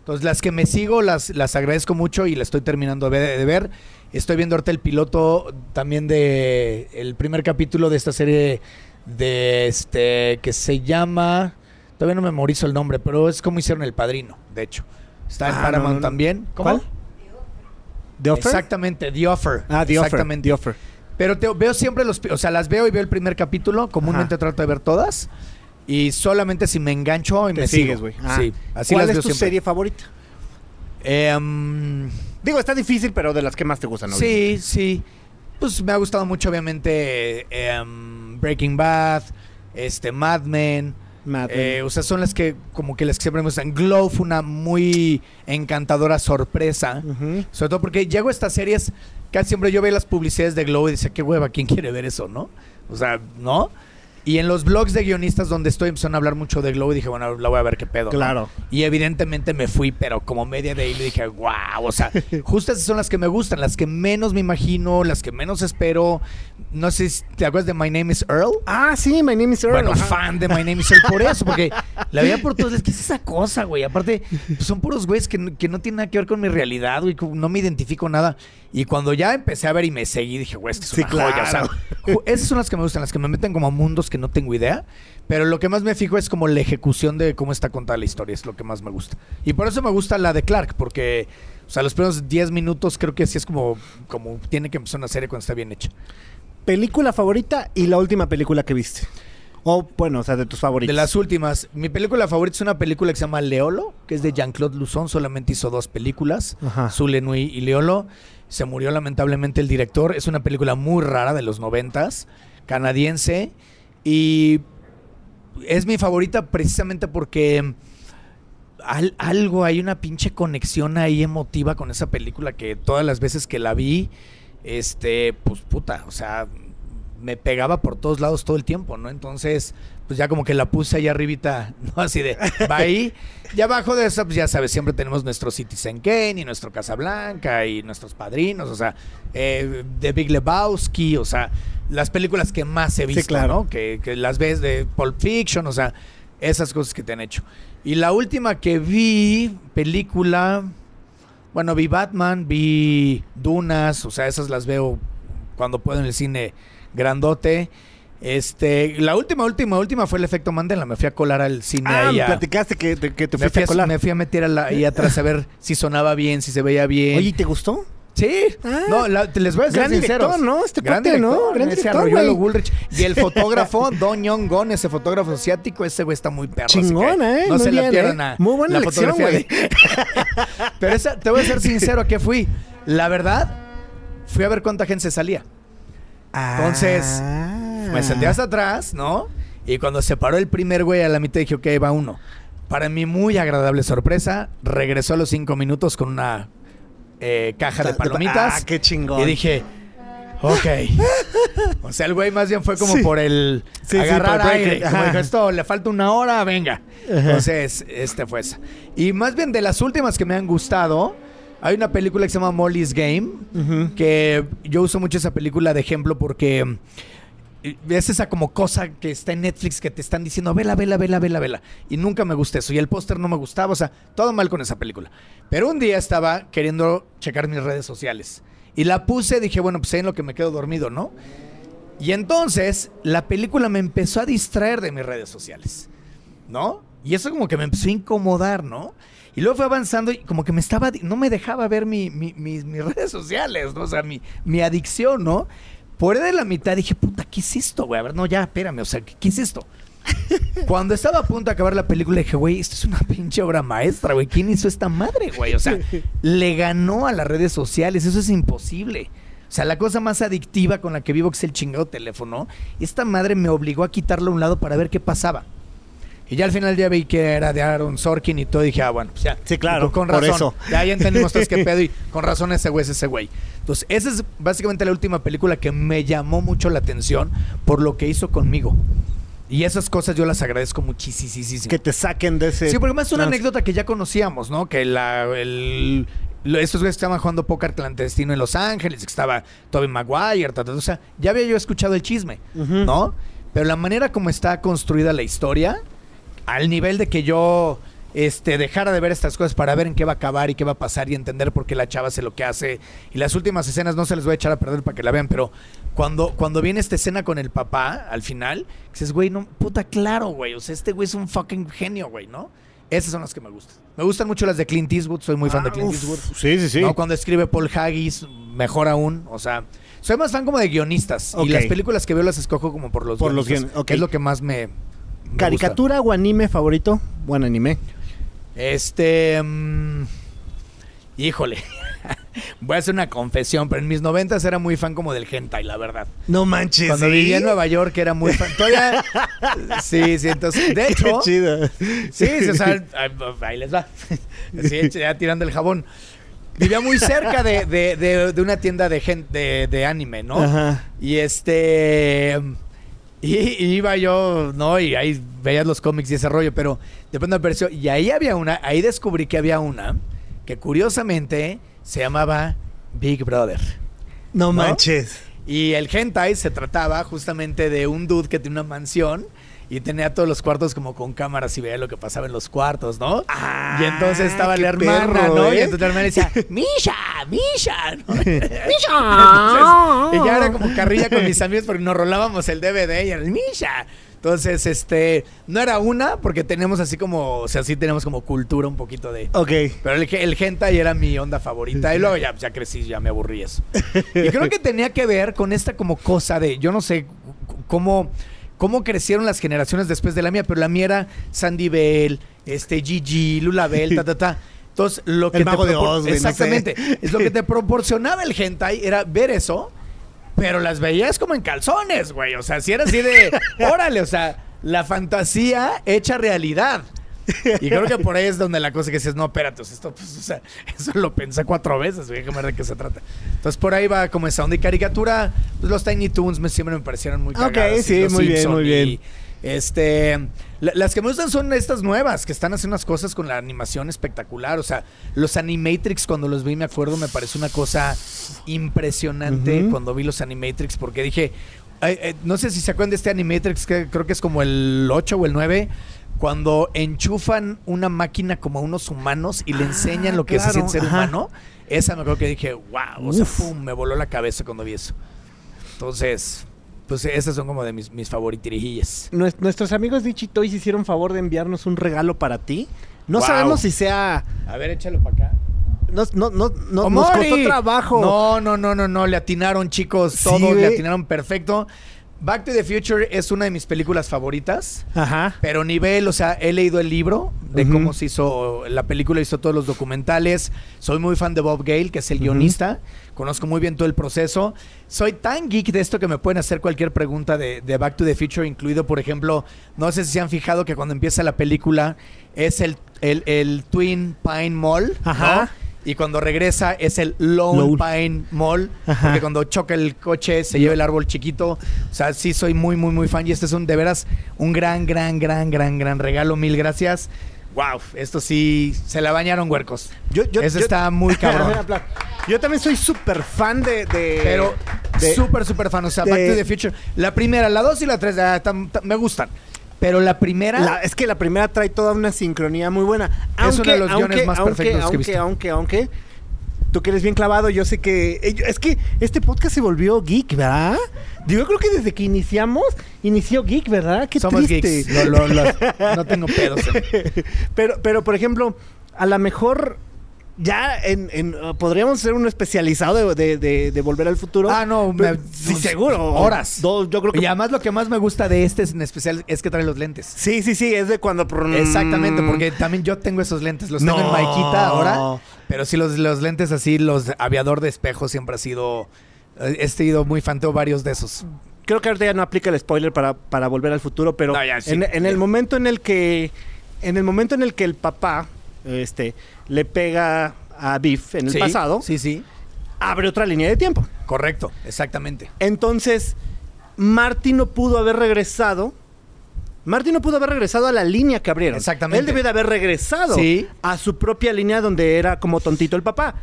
Entonces, las que me sigo las, las agradezco mucho y las estoy terminando de ver. Estoy viendo ahorita el piloto también de el primer capítulo de esta serie de este que se llama todavía no memorizo el nombre, pero es como hicieron El Padrino, de hecho. Está en Ah, Paramount no, no, no. también. ¿Cuál? ¿The Offer? Exactamente, The Offer. Ah, The Offer. Exactamente. The Offer. Pero te, veo siempre los... O sea, las veo y veo el primer capítulo. Comúnmente Ajá. trato de ver todas. Y solamente si me engancho y Te me sigues, güey. Ah. Sí, así ¿Cuál las es veo tu siempre. serie favorita? Em, Digo, está difícil, pero de las que más te gustan. sí, sí. Pues me ha gustado mucho, obviamente, em, Breaking Bad, este, Mad Men. Mad Men. Eh, o sea, son las que como que las que siempre me gustan. Glow fue una muy encantadora sorpresa. Sobre todo porque llego a estas series, casi siempre yo veo las publicidades de Glow y decía, qué hueva, ¿quién quiere ver eso, no? O sea, ¿no? Y en los blogs de guionistas donde estoy empezaron a hablar mucho de Glow y dije, bueno, la voy a ver qué pedo. ¿no? Claro. Y evidentemente me fui, pero como media de ahí le dije, wow, o sea, justo esas son las que me gustan, las que menos me imagino, las que menos espero. No sé si te acuerdas de My Name is Earl. Ah, sí, My Name is Earl. Bueno, ajá. fan de My Name is Earl por eso, porque la veía por todos. lados, ¿Qué es esa cosa, güey? Aparte, pues, son puros güeyes que, no- que no tienen nada que ver con mi realidad, güey. No me identifico nada. Y cuando ya empecé a ver y me seguí, dije, güey, es Sí, una joya. O sea, esas son las que me gustan, las que me meten como a mundos que no tengo idea. Pero lo que más me fijo es como la ejecución de cómo está contada la historia. Es lo que más me gusta. Y por eso me gusta la de Clark, porque, o sea, los primeros 10 minutos creo que sí es como, como tiene que empezar una serie cuando está bien hecha. Película favorita y la última película que viste. O, bueno, o sea, de tus favoritos. De las últimas, mi película favorita es una película que se llama Leolo, que es de Jean-Claude Luzon, solamente hizo dos películas, Ajá. Nui y Leolo. Se murió lamentablemente el director, es una película muy rara de los noventas, canadiense, y es mi favorita precisamente porque al- algo, hay una pinche conexión ahí emotiva con esa película que todas las veces que la vi, este, pues puta, o sea, me pegaba por todos lados todo el tiempo, ¿no? Entonces, pues ya como que la puse ahí arribita, ¿no? Así de, va ahí. Y abajo de eso, pues ya sabes, siempre tenemos nuestro Citizen Kane y nuestro Casablanca y nuestros padrinos, o sea, eh, The Big Lebowski, o sea, las películas que más he Sí, visto, claro. ¿no? Que, que las ves de Pulp Fiction, o sea, esas cosas que te han hecho. Y la última que vi, película, bueno, vi Batman, vi Dunas, o sea, esas las veo cuando puedo en el cine grandote. Este, la última, última, última fue el efecto Mandela. Me fui a colar al cine Ah, ahí me a- platicaste que, que te me, fuiste fui a a, colar. me fui a meter a la- ahí atrás a ver si sonaba bien, si se veía bien. Oye, ¿y te gustó? Sí, Ah. no, la- les voy a ser sinceros. director, ¿no? Este gran cuate, ¿no? director, Gran ese director, güey. Woolrich. Y el fotógrafo, Don Young Gon, ese fotógrafo asiático, ese güey está muy perro. Chingón, ¿eh? No Muy se la bien, pierdan ¿eh? a Muy buena la elección, de- Pero esa, te voy a ser sincero, ¿a qué fui? La verdad, fui a ver cuánta gente se salía. Entonces, Ah. Me senté hasta atrás, ¿no? Y cuando se paró el primer güey a la mitad dije, ok, va uno. Para mi muy agradable sorpresa, regresó a los cinco minutos con una eh, caja de palomitas. Ah, qué chingón. Y dije, ok. o sea, el güey más bien fue como Sí. por el Sí, sí, agarrar por el aire. Como dijo, esto le falta una hora, venga. Ajá. Entonces, este fue esa. Y más bien de las últimas que me han gustado, hay una película que se llama Molly's Game, que yo uso mucho esa película de ejemplo porque es esa como cosa que está en Netflix que te están diciendo, vela, vela, vela, vela. Y nunca me gustó eso. Y el póster no me gustaba. O sea, todo mal con esa película. Pero un día estaba queriendo checar mis redes sociales. Y la puse, dije, bueno, pues en lo que me quedo dormido, ¿no? Y entonces la película me empezó a distraer de mis redes sociales, ¿no? Y eso como que me empezó a incomodar, ¿no? Y luego fue avanzando y como que me estaba, no me dejaba ver mi- mi- mis, mis redes sociales, ¿no? O sea, mi, mi adicción, ¿no? Por de la mitad dije, puta, ¿qué es esto, güey? A ver, no, ya, espérame, o sea, ¿qué, qué es esto? Cuando estaba a punto de acabar la película dije, güey, esto es una pinche obra maestra, güey. ¿Quién hizo esta madre, güey? O sea, le ganó a las redes sociales, eso es imposible. O sea, la cosa más adictiva con la que vivo que es el chingado teléfono, esta madre me obligó a quitarlo a un lado para ver qué pasaba. Y ya al final ya vi que era de Aaron Sorkin y todo, y dije, ah, bueno, pues ya. Sí, claro, Con, por razón. eso. Ya, ya entendimos todos qué pedo y con razón ese güey es ese güey. Entonces, esa es básicamente la última película que me llamó mucho la atención por lo que hizo conmigo. Y esas cosas yo las agradezco muchísimo. Que te saquen de ese. Sí, porque más es una anécdota que ya conocíamos, ¿no? Que la, el, estos güeyes estaban jugando póker clandestino en Los Ángeles, que estaba Tobey Maguire, ta, ta, ta, o sea, ya había yo escuchado el chisme. ¿no? Pero la manera como está construida la historia, al nivel de que yo este, dejara de ver estas cosas para ver en qué va a acabar y qué va a pasar y entender por qué la chava hace lo que hace. Y las últimas escenas no se les voy a echar a perder para que la vean, pero cuando, cuando viene esta escena con el papá, al final, dices, güey, no, puta, claro, güey. O sea, este güey es un fucking genio, güey, ¿no? Esas son las que me gustan. Me gustan mucho las de Clint Eastwood, soy muy fan de Ah, Clint uf. Eastwood. Sí, sí, sí. ¿no? Cuando escribe Paul Haggis, mejor aún. O sea, soy más fan como de guionistas. Y las películas que veo las escojo como por los Por los guion- ok. Es lo que más me. Me gusta. ¿Caricatura o anime favorito? Buen anime. Este. mm, híjole. Voy a hacer una confesión, pero en mis noventas era muy fan como del hentai, la verdad. No manches. Cuando ¿sí? vivía en Nueva York era muy fan. Todavía. Sí, sí, entonces. De hecho. Qué chido. Sí, o sea, ahí- ahí les va. Sí, ya tirando el jabón. Vivía muy cerca de, de- de- de una tienda de, gen- de, de anime, ¿no? Ajá. Y este. Y, y iba yo, ¿no? Y ahí veías los cómics y ese rollo, pero de pronto apareció. Y ahí había una, ahí descubrí que había una que curiosamente se llamaba Big Brother. No, manches. Y el hentai se trataba justamente de un dude que tenía una mansión y tenía todos los cuartos como con cámaras y veía lo que pasaba en los cuartos, ¿no? Ah, y entonces estaba la hermana, perro, ¿no? ¿eh? Y entonces la hermana decía, Misha, Misha, ¿no? ¡Misha! Entonces, y ya era como carrilla con mis amigos porque nos rolábamos el DVD y era el Misha. Entonces, este, no era una porque tenemos así como, o sea, sí tenemos como cultura un poquito de... Ok. Pero el, el hentai era mi onda favorita. Y luego ya, ya crecí, ya me aburrí eso. Y creo que tenía que ver con esta como cosa de, yo no sé cómo, cómo crecieron las generaciones después de la mía, pero la mía era Sandy Bell, este, Gigi, Lula Bell, ta, ta, ta. Entonces, lo que El te Mago de propor- Oz, güey, no sé. Exactamente. Es lo que te proporcionaba el hentai, era ver eso, pero las veías como en calzones, güey. O sea, si era así de, órale, o sea, la fantasía hecha realidad. Y creo que por ahí es donde la cosa que dices, no, espérate, esto, pues, o sea, eso lo pensé cuatro veces, güey, déjame ver de qué se trata. Entonces por ahí va como esa onda y caricatura, pues los Tiny Toons me, siempre me parecieron muy Ok, cagadas. y sí, los muy bien, muy y, bien. este, la- las que me gustan son estas nuevas, que están haciendo unas cosas con la animación espectacular. O sea, los Animatrix, cuando los vi, me acuerdo, me pareció una cosa impresionante cuando vi los Animatrix, porque dije, ay, eh, no sé si se acuerdan de este Animatrix, que creo que es como el 8 o el 9. Cuando enchufan una máquina como a unos humanos y le Ah, enseñan lo que se claro, siente ser ajá. humano, esa me acuerdo que dije, wow, o sea, pum, me voló la cabeza cuando vi eso. Entonces, pues esas son como de mis, mis favoritirijillas. Nues- Nuestros amigos de Ichi Toys hicieron favor de enviarnos un regalo para ti. No Wow. sabemos si sea. A ver, échalo para acá. Nos, no, no, no- ¡Oh, nos costó trabajo. No, no, no, no, no. Le atinaron, chicos. Sí, Todos le güey. atinaron perfecto. Back to the Future es una de mis películas favoritas. Ajá. Pero nivel, o sea, he leído el libro de cómo se hizo la película, hizo todos los documentales. Soy muy fan de Bob Gale, que es el guionista. Conozco muy bien todo el proceso. Soy tan geek de esto que me pueden hacer cualquier pregunta de, de Back to the Future, incluido, por ejemplo, no sé si se han fijado que cuando empieza la película es el, el, el Twin Pine Mall, ¿no? Y cuando regresa es el Lone, Lone. Pine Mall, Ajá. porque cuando choca el coche se lleva el árbol chiquito. O sea, sí soy muy, muy, muy fan. Y este es un, de veras, un gran, gran, gran, gran, gran regalo. Mil gracias. Wow, esto sí, se la bañaron huercos. Yo, yo- Eso yo- está muy cabrón. Yo también soy súper fan de. de- Pero súper, súper fan. O sea, de- Back to the Future. La primera, la dos y la tres ah, tam- tam- me gustan. Pero la primera... la- es que la primera trae toda una sincronía muy buena. Es Aunque, uno de los aunque, guiones más aunque, perfectos que he aunque, visto. aunque, aunque, tú que eres bien clavado, yo sé que. eh, Es que este podcast se volvió geek, ¿verdad? Yo creo que desde que iniciamos, inició geek, ¿verdad? Qué somos triste. geeks. Lo- lo- lo- no tengo pedos. en- pero, pero, por ejemplo, a lo mejor ya en, en, uh, podríamos ser un especializado de, de, de- de Volver al Futuro. Ah, no, me- sí, seguro. horas. Dos, yo creo que. Y además lo que más me gusta de este en especial es que trae los lentes. Sí, sí, sí, es de cuando. Exactamente, porque también yo tengo esos lentes. Los tengo en. Maikita ahora. Pero sí, los, los lentes así, los aviador de espejo siempre ha sido. eh, He sido muy fan, tengo varios de esos. Creo que ahorita ya no aplica el spoiler para, para volver al futuro, pero No, ya sí. en, en el momento en el que. En el momento en el que el papá este, le pega a Biff en el Sí, pasado, Sí, sí. abre otra línea de tiempo. Correcto, exactamente. Entonces, Marty no pudo haber regresado. Marty no pudo haber regresado a la línea que abrieron. Exactamente. Él debió de haber regresado a su propia línea donde era como tontito el papá.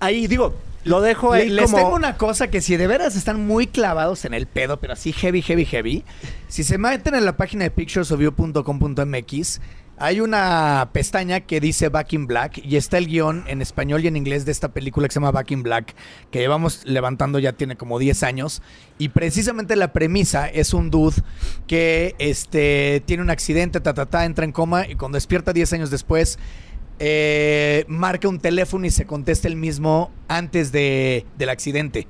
Ahí digo, lo dejo ahí Le- les como... tengo una cosa que si de veras están muy clavados en el pedo, pero así heavy, heavy, heavy. Si se meten en la página de picturesofyou.com.mx, hay una pestaña que dice Back in Black y está el guion en español y en inglés de esta película que se llama Back in Black, que llevamos levantando ya tiene como 10 años. Y precisamente la premisa es un dude que este, tiene un accidente, ta, ta, ta, entra en coma y cuando despierta 10 años después eh, marca un teléfono y se contesta el mismo antes de, del accidente.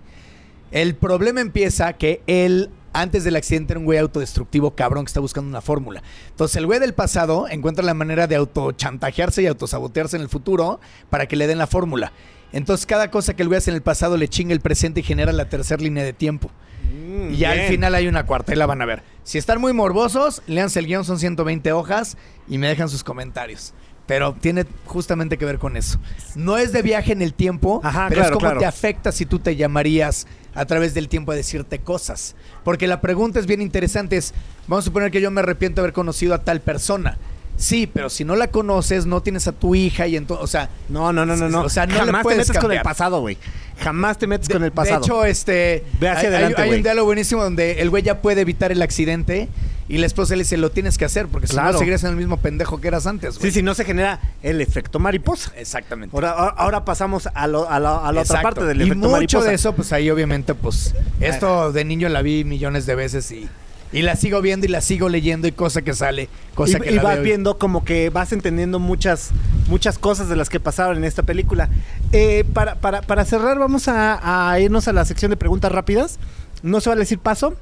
El problema empieza que él, antes del accidente, era un güey autodestructivo cabrón que está buscando una fórmula. Entonces, el güey del pasado encuentra la manera de autochantajearse y autosabotearse en el futuro para que le den la fórmula. Entonces, cada cosa que el güey hace en el pasado le chinga el presente y genera la tercera línea de tiempo. Mm, Y ya al final hay una cuarta y la van a ver. Si están muy morbosos, léanse el guion, son 120 hojas y me dejan sus comentarios. Pero tiene justamente que ver con eso. No es de viaje en el tiempo, Ajá, pero es como claro. te afecta si tú te llamarías a través del tiempo a decirte cosas. Porque la pregunta es bien interesante, es, vamos a suponer que yo me arrepiento de haber conocido a tal persona. Sí, pero si no la conoces, no tienes a tu hija y entonces, o sea, No, no, no, no, no. O sea, no le Jamás te metes con el pasado, güey. Jamás te metes de, con el pasado. de hecho, este. Ve hacia hay- adelante, hay, hay un diálogo buenísimo donde el güey ya puede evitar el accidente y la esposa le dice: Lo tienes que hacer porque si no seguirías en el mismo pendejo que eras antes, güey. sí, sí, no se genera el efecto mariposa. Exactamente. Ahora, pasamos a, lo- a la, a la otra parte del y efecto mucho mariposa. de eso, pues ahí obviamente, pues. Esto de niño la vi millones de veces y. Y la sigo viendo y la sigo leyendo y cosa que sale, cosa y, que y la vas veo viendo como que vas entendiendo muchas muchas cosas de las que pasaron en esta película. Eh, para, para, para cerrar, vamos a, a irnos a la sección de preguntas rápidas. No se va a decir paso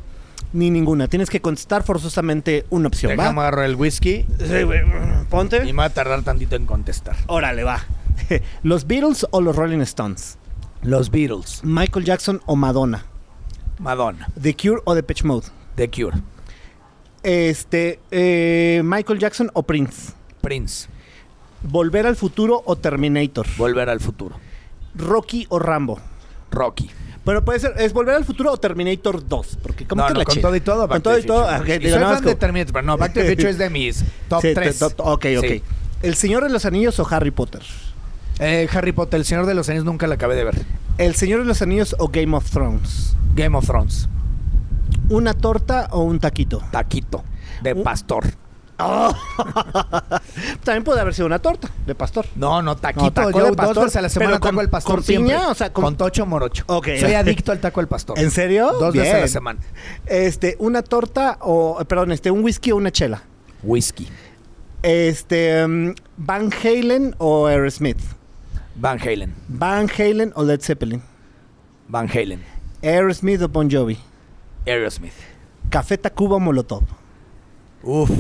ni ninguna. Tienes que contestar forzosamente una opción. ¿va? Déjame agarrar el whisky Sí, güey. Ponte. y me va a tardar tantito en contestar. Órale, va. ¿Los Beatles o los Rolling Stones? Los Beatles, ¿Michael Jackson o Madonna? Madonna, ¿The Cure o Depeche Mode? The Cure, Este, eh, ¿Michael Jackson o Prince? Prince, ¿Volver al futuro o Terminator? Volver al futuro, ¿Rocky o Rambo? Rocky. Bueno, puede ser, ¿es Volver al Futuro o Terminator 2? Porque como no, que no, la con chida. todo y todo. Con Back todo to y todo. Future. ok, Y digo, soy fan de Terminator, pero no, Back to the Future es de mis top Sí, 3. to- to- ok, ok. ¿El Señor de los Anillos o Harry Potter? Eh, Harry Potter, El Señor de los Anillos nunca la acabé de ver. ¿El Señor de los Anillos o Game of Thrones? Game of Thrones, ¿Una torta o un taquito? taquito de Un- pastor. También puede haber sido una torta de pastor. No, no, taquito. No, taco Yo de dos veces a la semana pero taco con- al pastor con siempre. piña, o sea, con- con tocho morocho. Soy adicto al taco al pastor. ¿En serio? Dos veces a la semana. Este, una torta o, perdón, este, un whisky o una chela. Whisky. Este, mm, Van Halen o Aerosmith. Van Halen. Van Halen o Led Zeppelin. Van Halen. Aerosmith o Bon Jovi. Aerosmith. Café Tacuba o Molotov. Uf.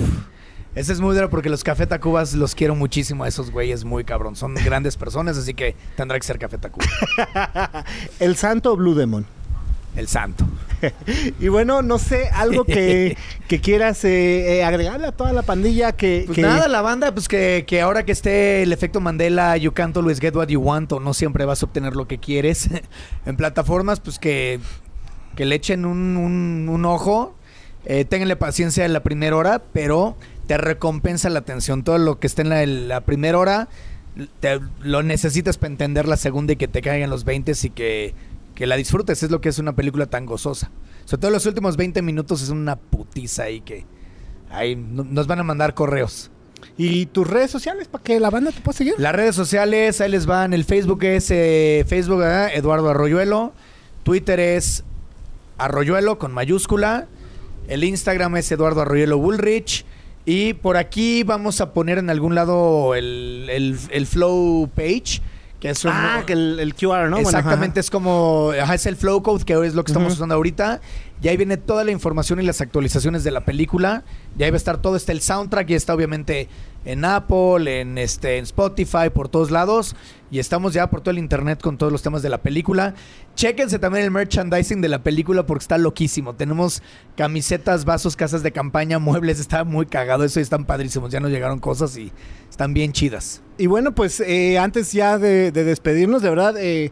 Ese es muy duro porque los Café Tacubas los quiero muchísimo a esos güeyes, muy cabrón. Son grandes personas, así que tendrá que ser Café Tacuba. El Santo o Blue Demon. El santo. Y bueno, no sé, algo que, que quieras eh, eh, agregarle a toda la pandilla que... Pues que- nada, la banda, pues que, que ahora que esté el efecto Mandela, You Can't Always Get What You Want, o no siempre vas a obtener lo que quieres en plataformas, pues que, que le echen un, un- un ojo, eh, ténganle paciencia en la primera hora, pero te recompensa la atención. Todo lo que esté en la, primera hora, te- lo necesitas para entender la segunda y que te caigan los 20 y que, que la disfrutes. Es lo que es una película tan gozosa. Sobre todo los últimos 20 minutos es una putiza ahí que... Ahí no- nos van a mandar correos. ¿Y tus redes sociales para que la banda te pueda seguir? Las redes sociales, ahí les van. El Facebook es eh, Facebook. Eduardo Arroyuelo. Twitter es Arroyuelo con mayúscula. El Instagram es Eduardo Arroyuelo Bullrich. Y por aquí vamos a poner en algún lado el, el- el Flow page. Que es un- Ah, que el, el QR, ¿no? Bueno, Exactamente, es como, ajá, es el flow code que es lo que estamos usando ahorita. Y ahí viene toda la información y las actualizaciones de la película. Y ahí va a estar todo, está el soundtrack y está obviamente en Apple, en este, en Spotify, por todos lados. Y estamos ya por todo el internet con todos los temas de la película. Chéquense también el merchandising de la película porque está loquísimo. Tenemos camisetas, vasos, casas de campaña, muebles, está muy cagado eso y están padrísimos. Ya nos llegaron cosas y están bien chidas. Y bueno, pues eh, antes ya de, de despedirnos, de verdad, eh,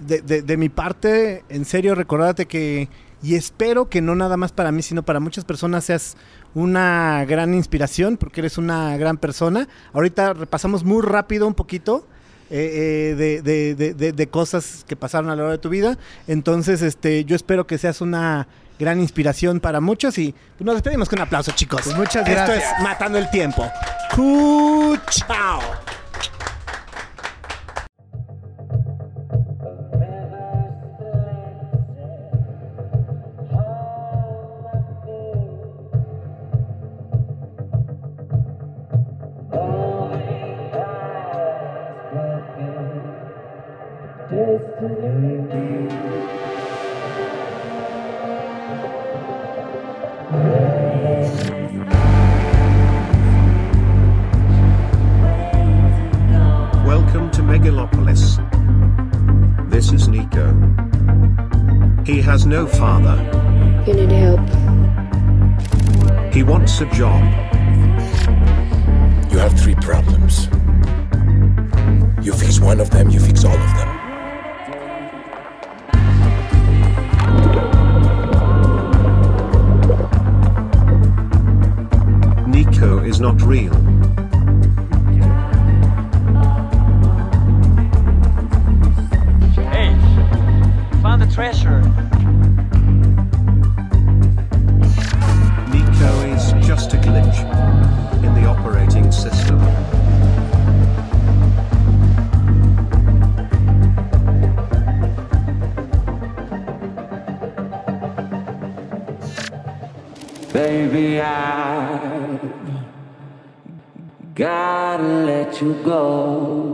de, de- de mi parte, en serio, recordate que, y espero que no nada más para mí, sino para muchas personas seas una gran inspiración, porque eres una gran persona. Ahorita repasamos muy rápido un poquito. Eh, eh, de, de- de- de- cosas que pasaron a lo largo de tu vida. Entonces, este, yo espero que seas una gran inspiración para muchos y pues, nos despedimos con un aplauso, chicos. Pues muchas Esto gracias. es Matando el Tiempo. Cu- Chao. Welcome to Megalopolis. This is Nico. He has no father. You need help. He wants a job. You have three problems. You fix one of them, you fix all of them. Not real. Hey, found the treasure. Nico is just a glitch in the operating system. Baby, I gotta let you go.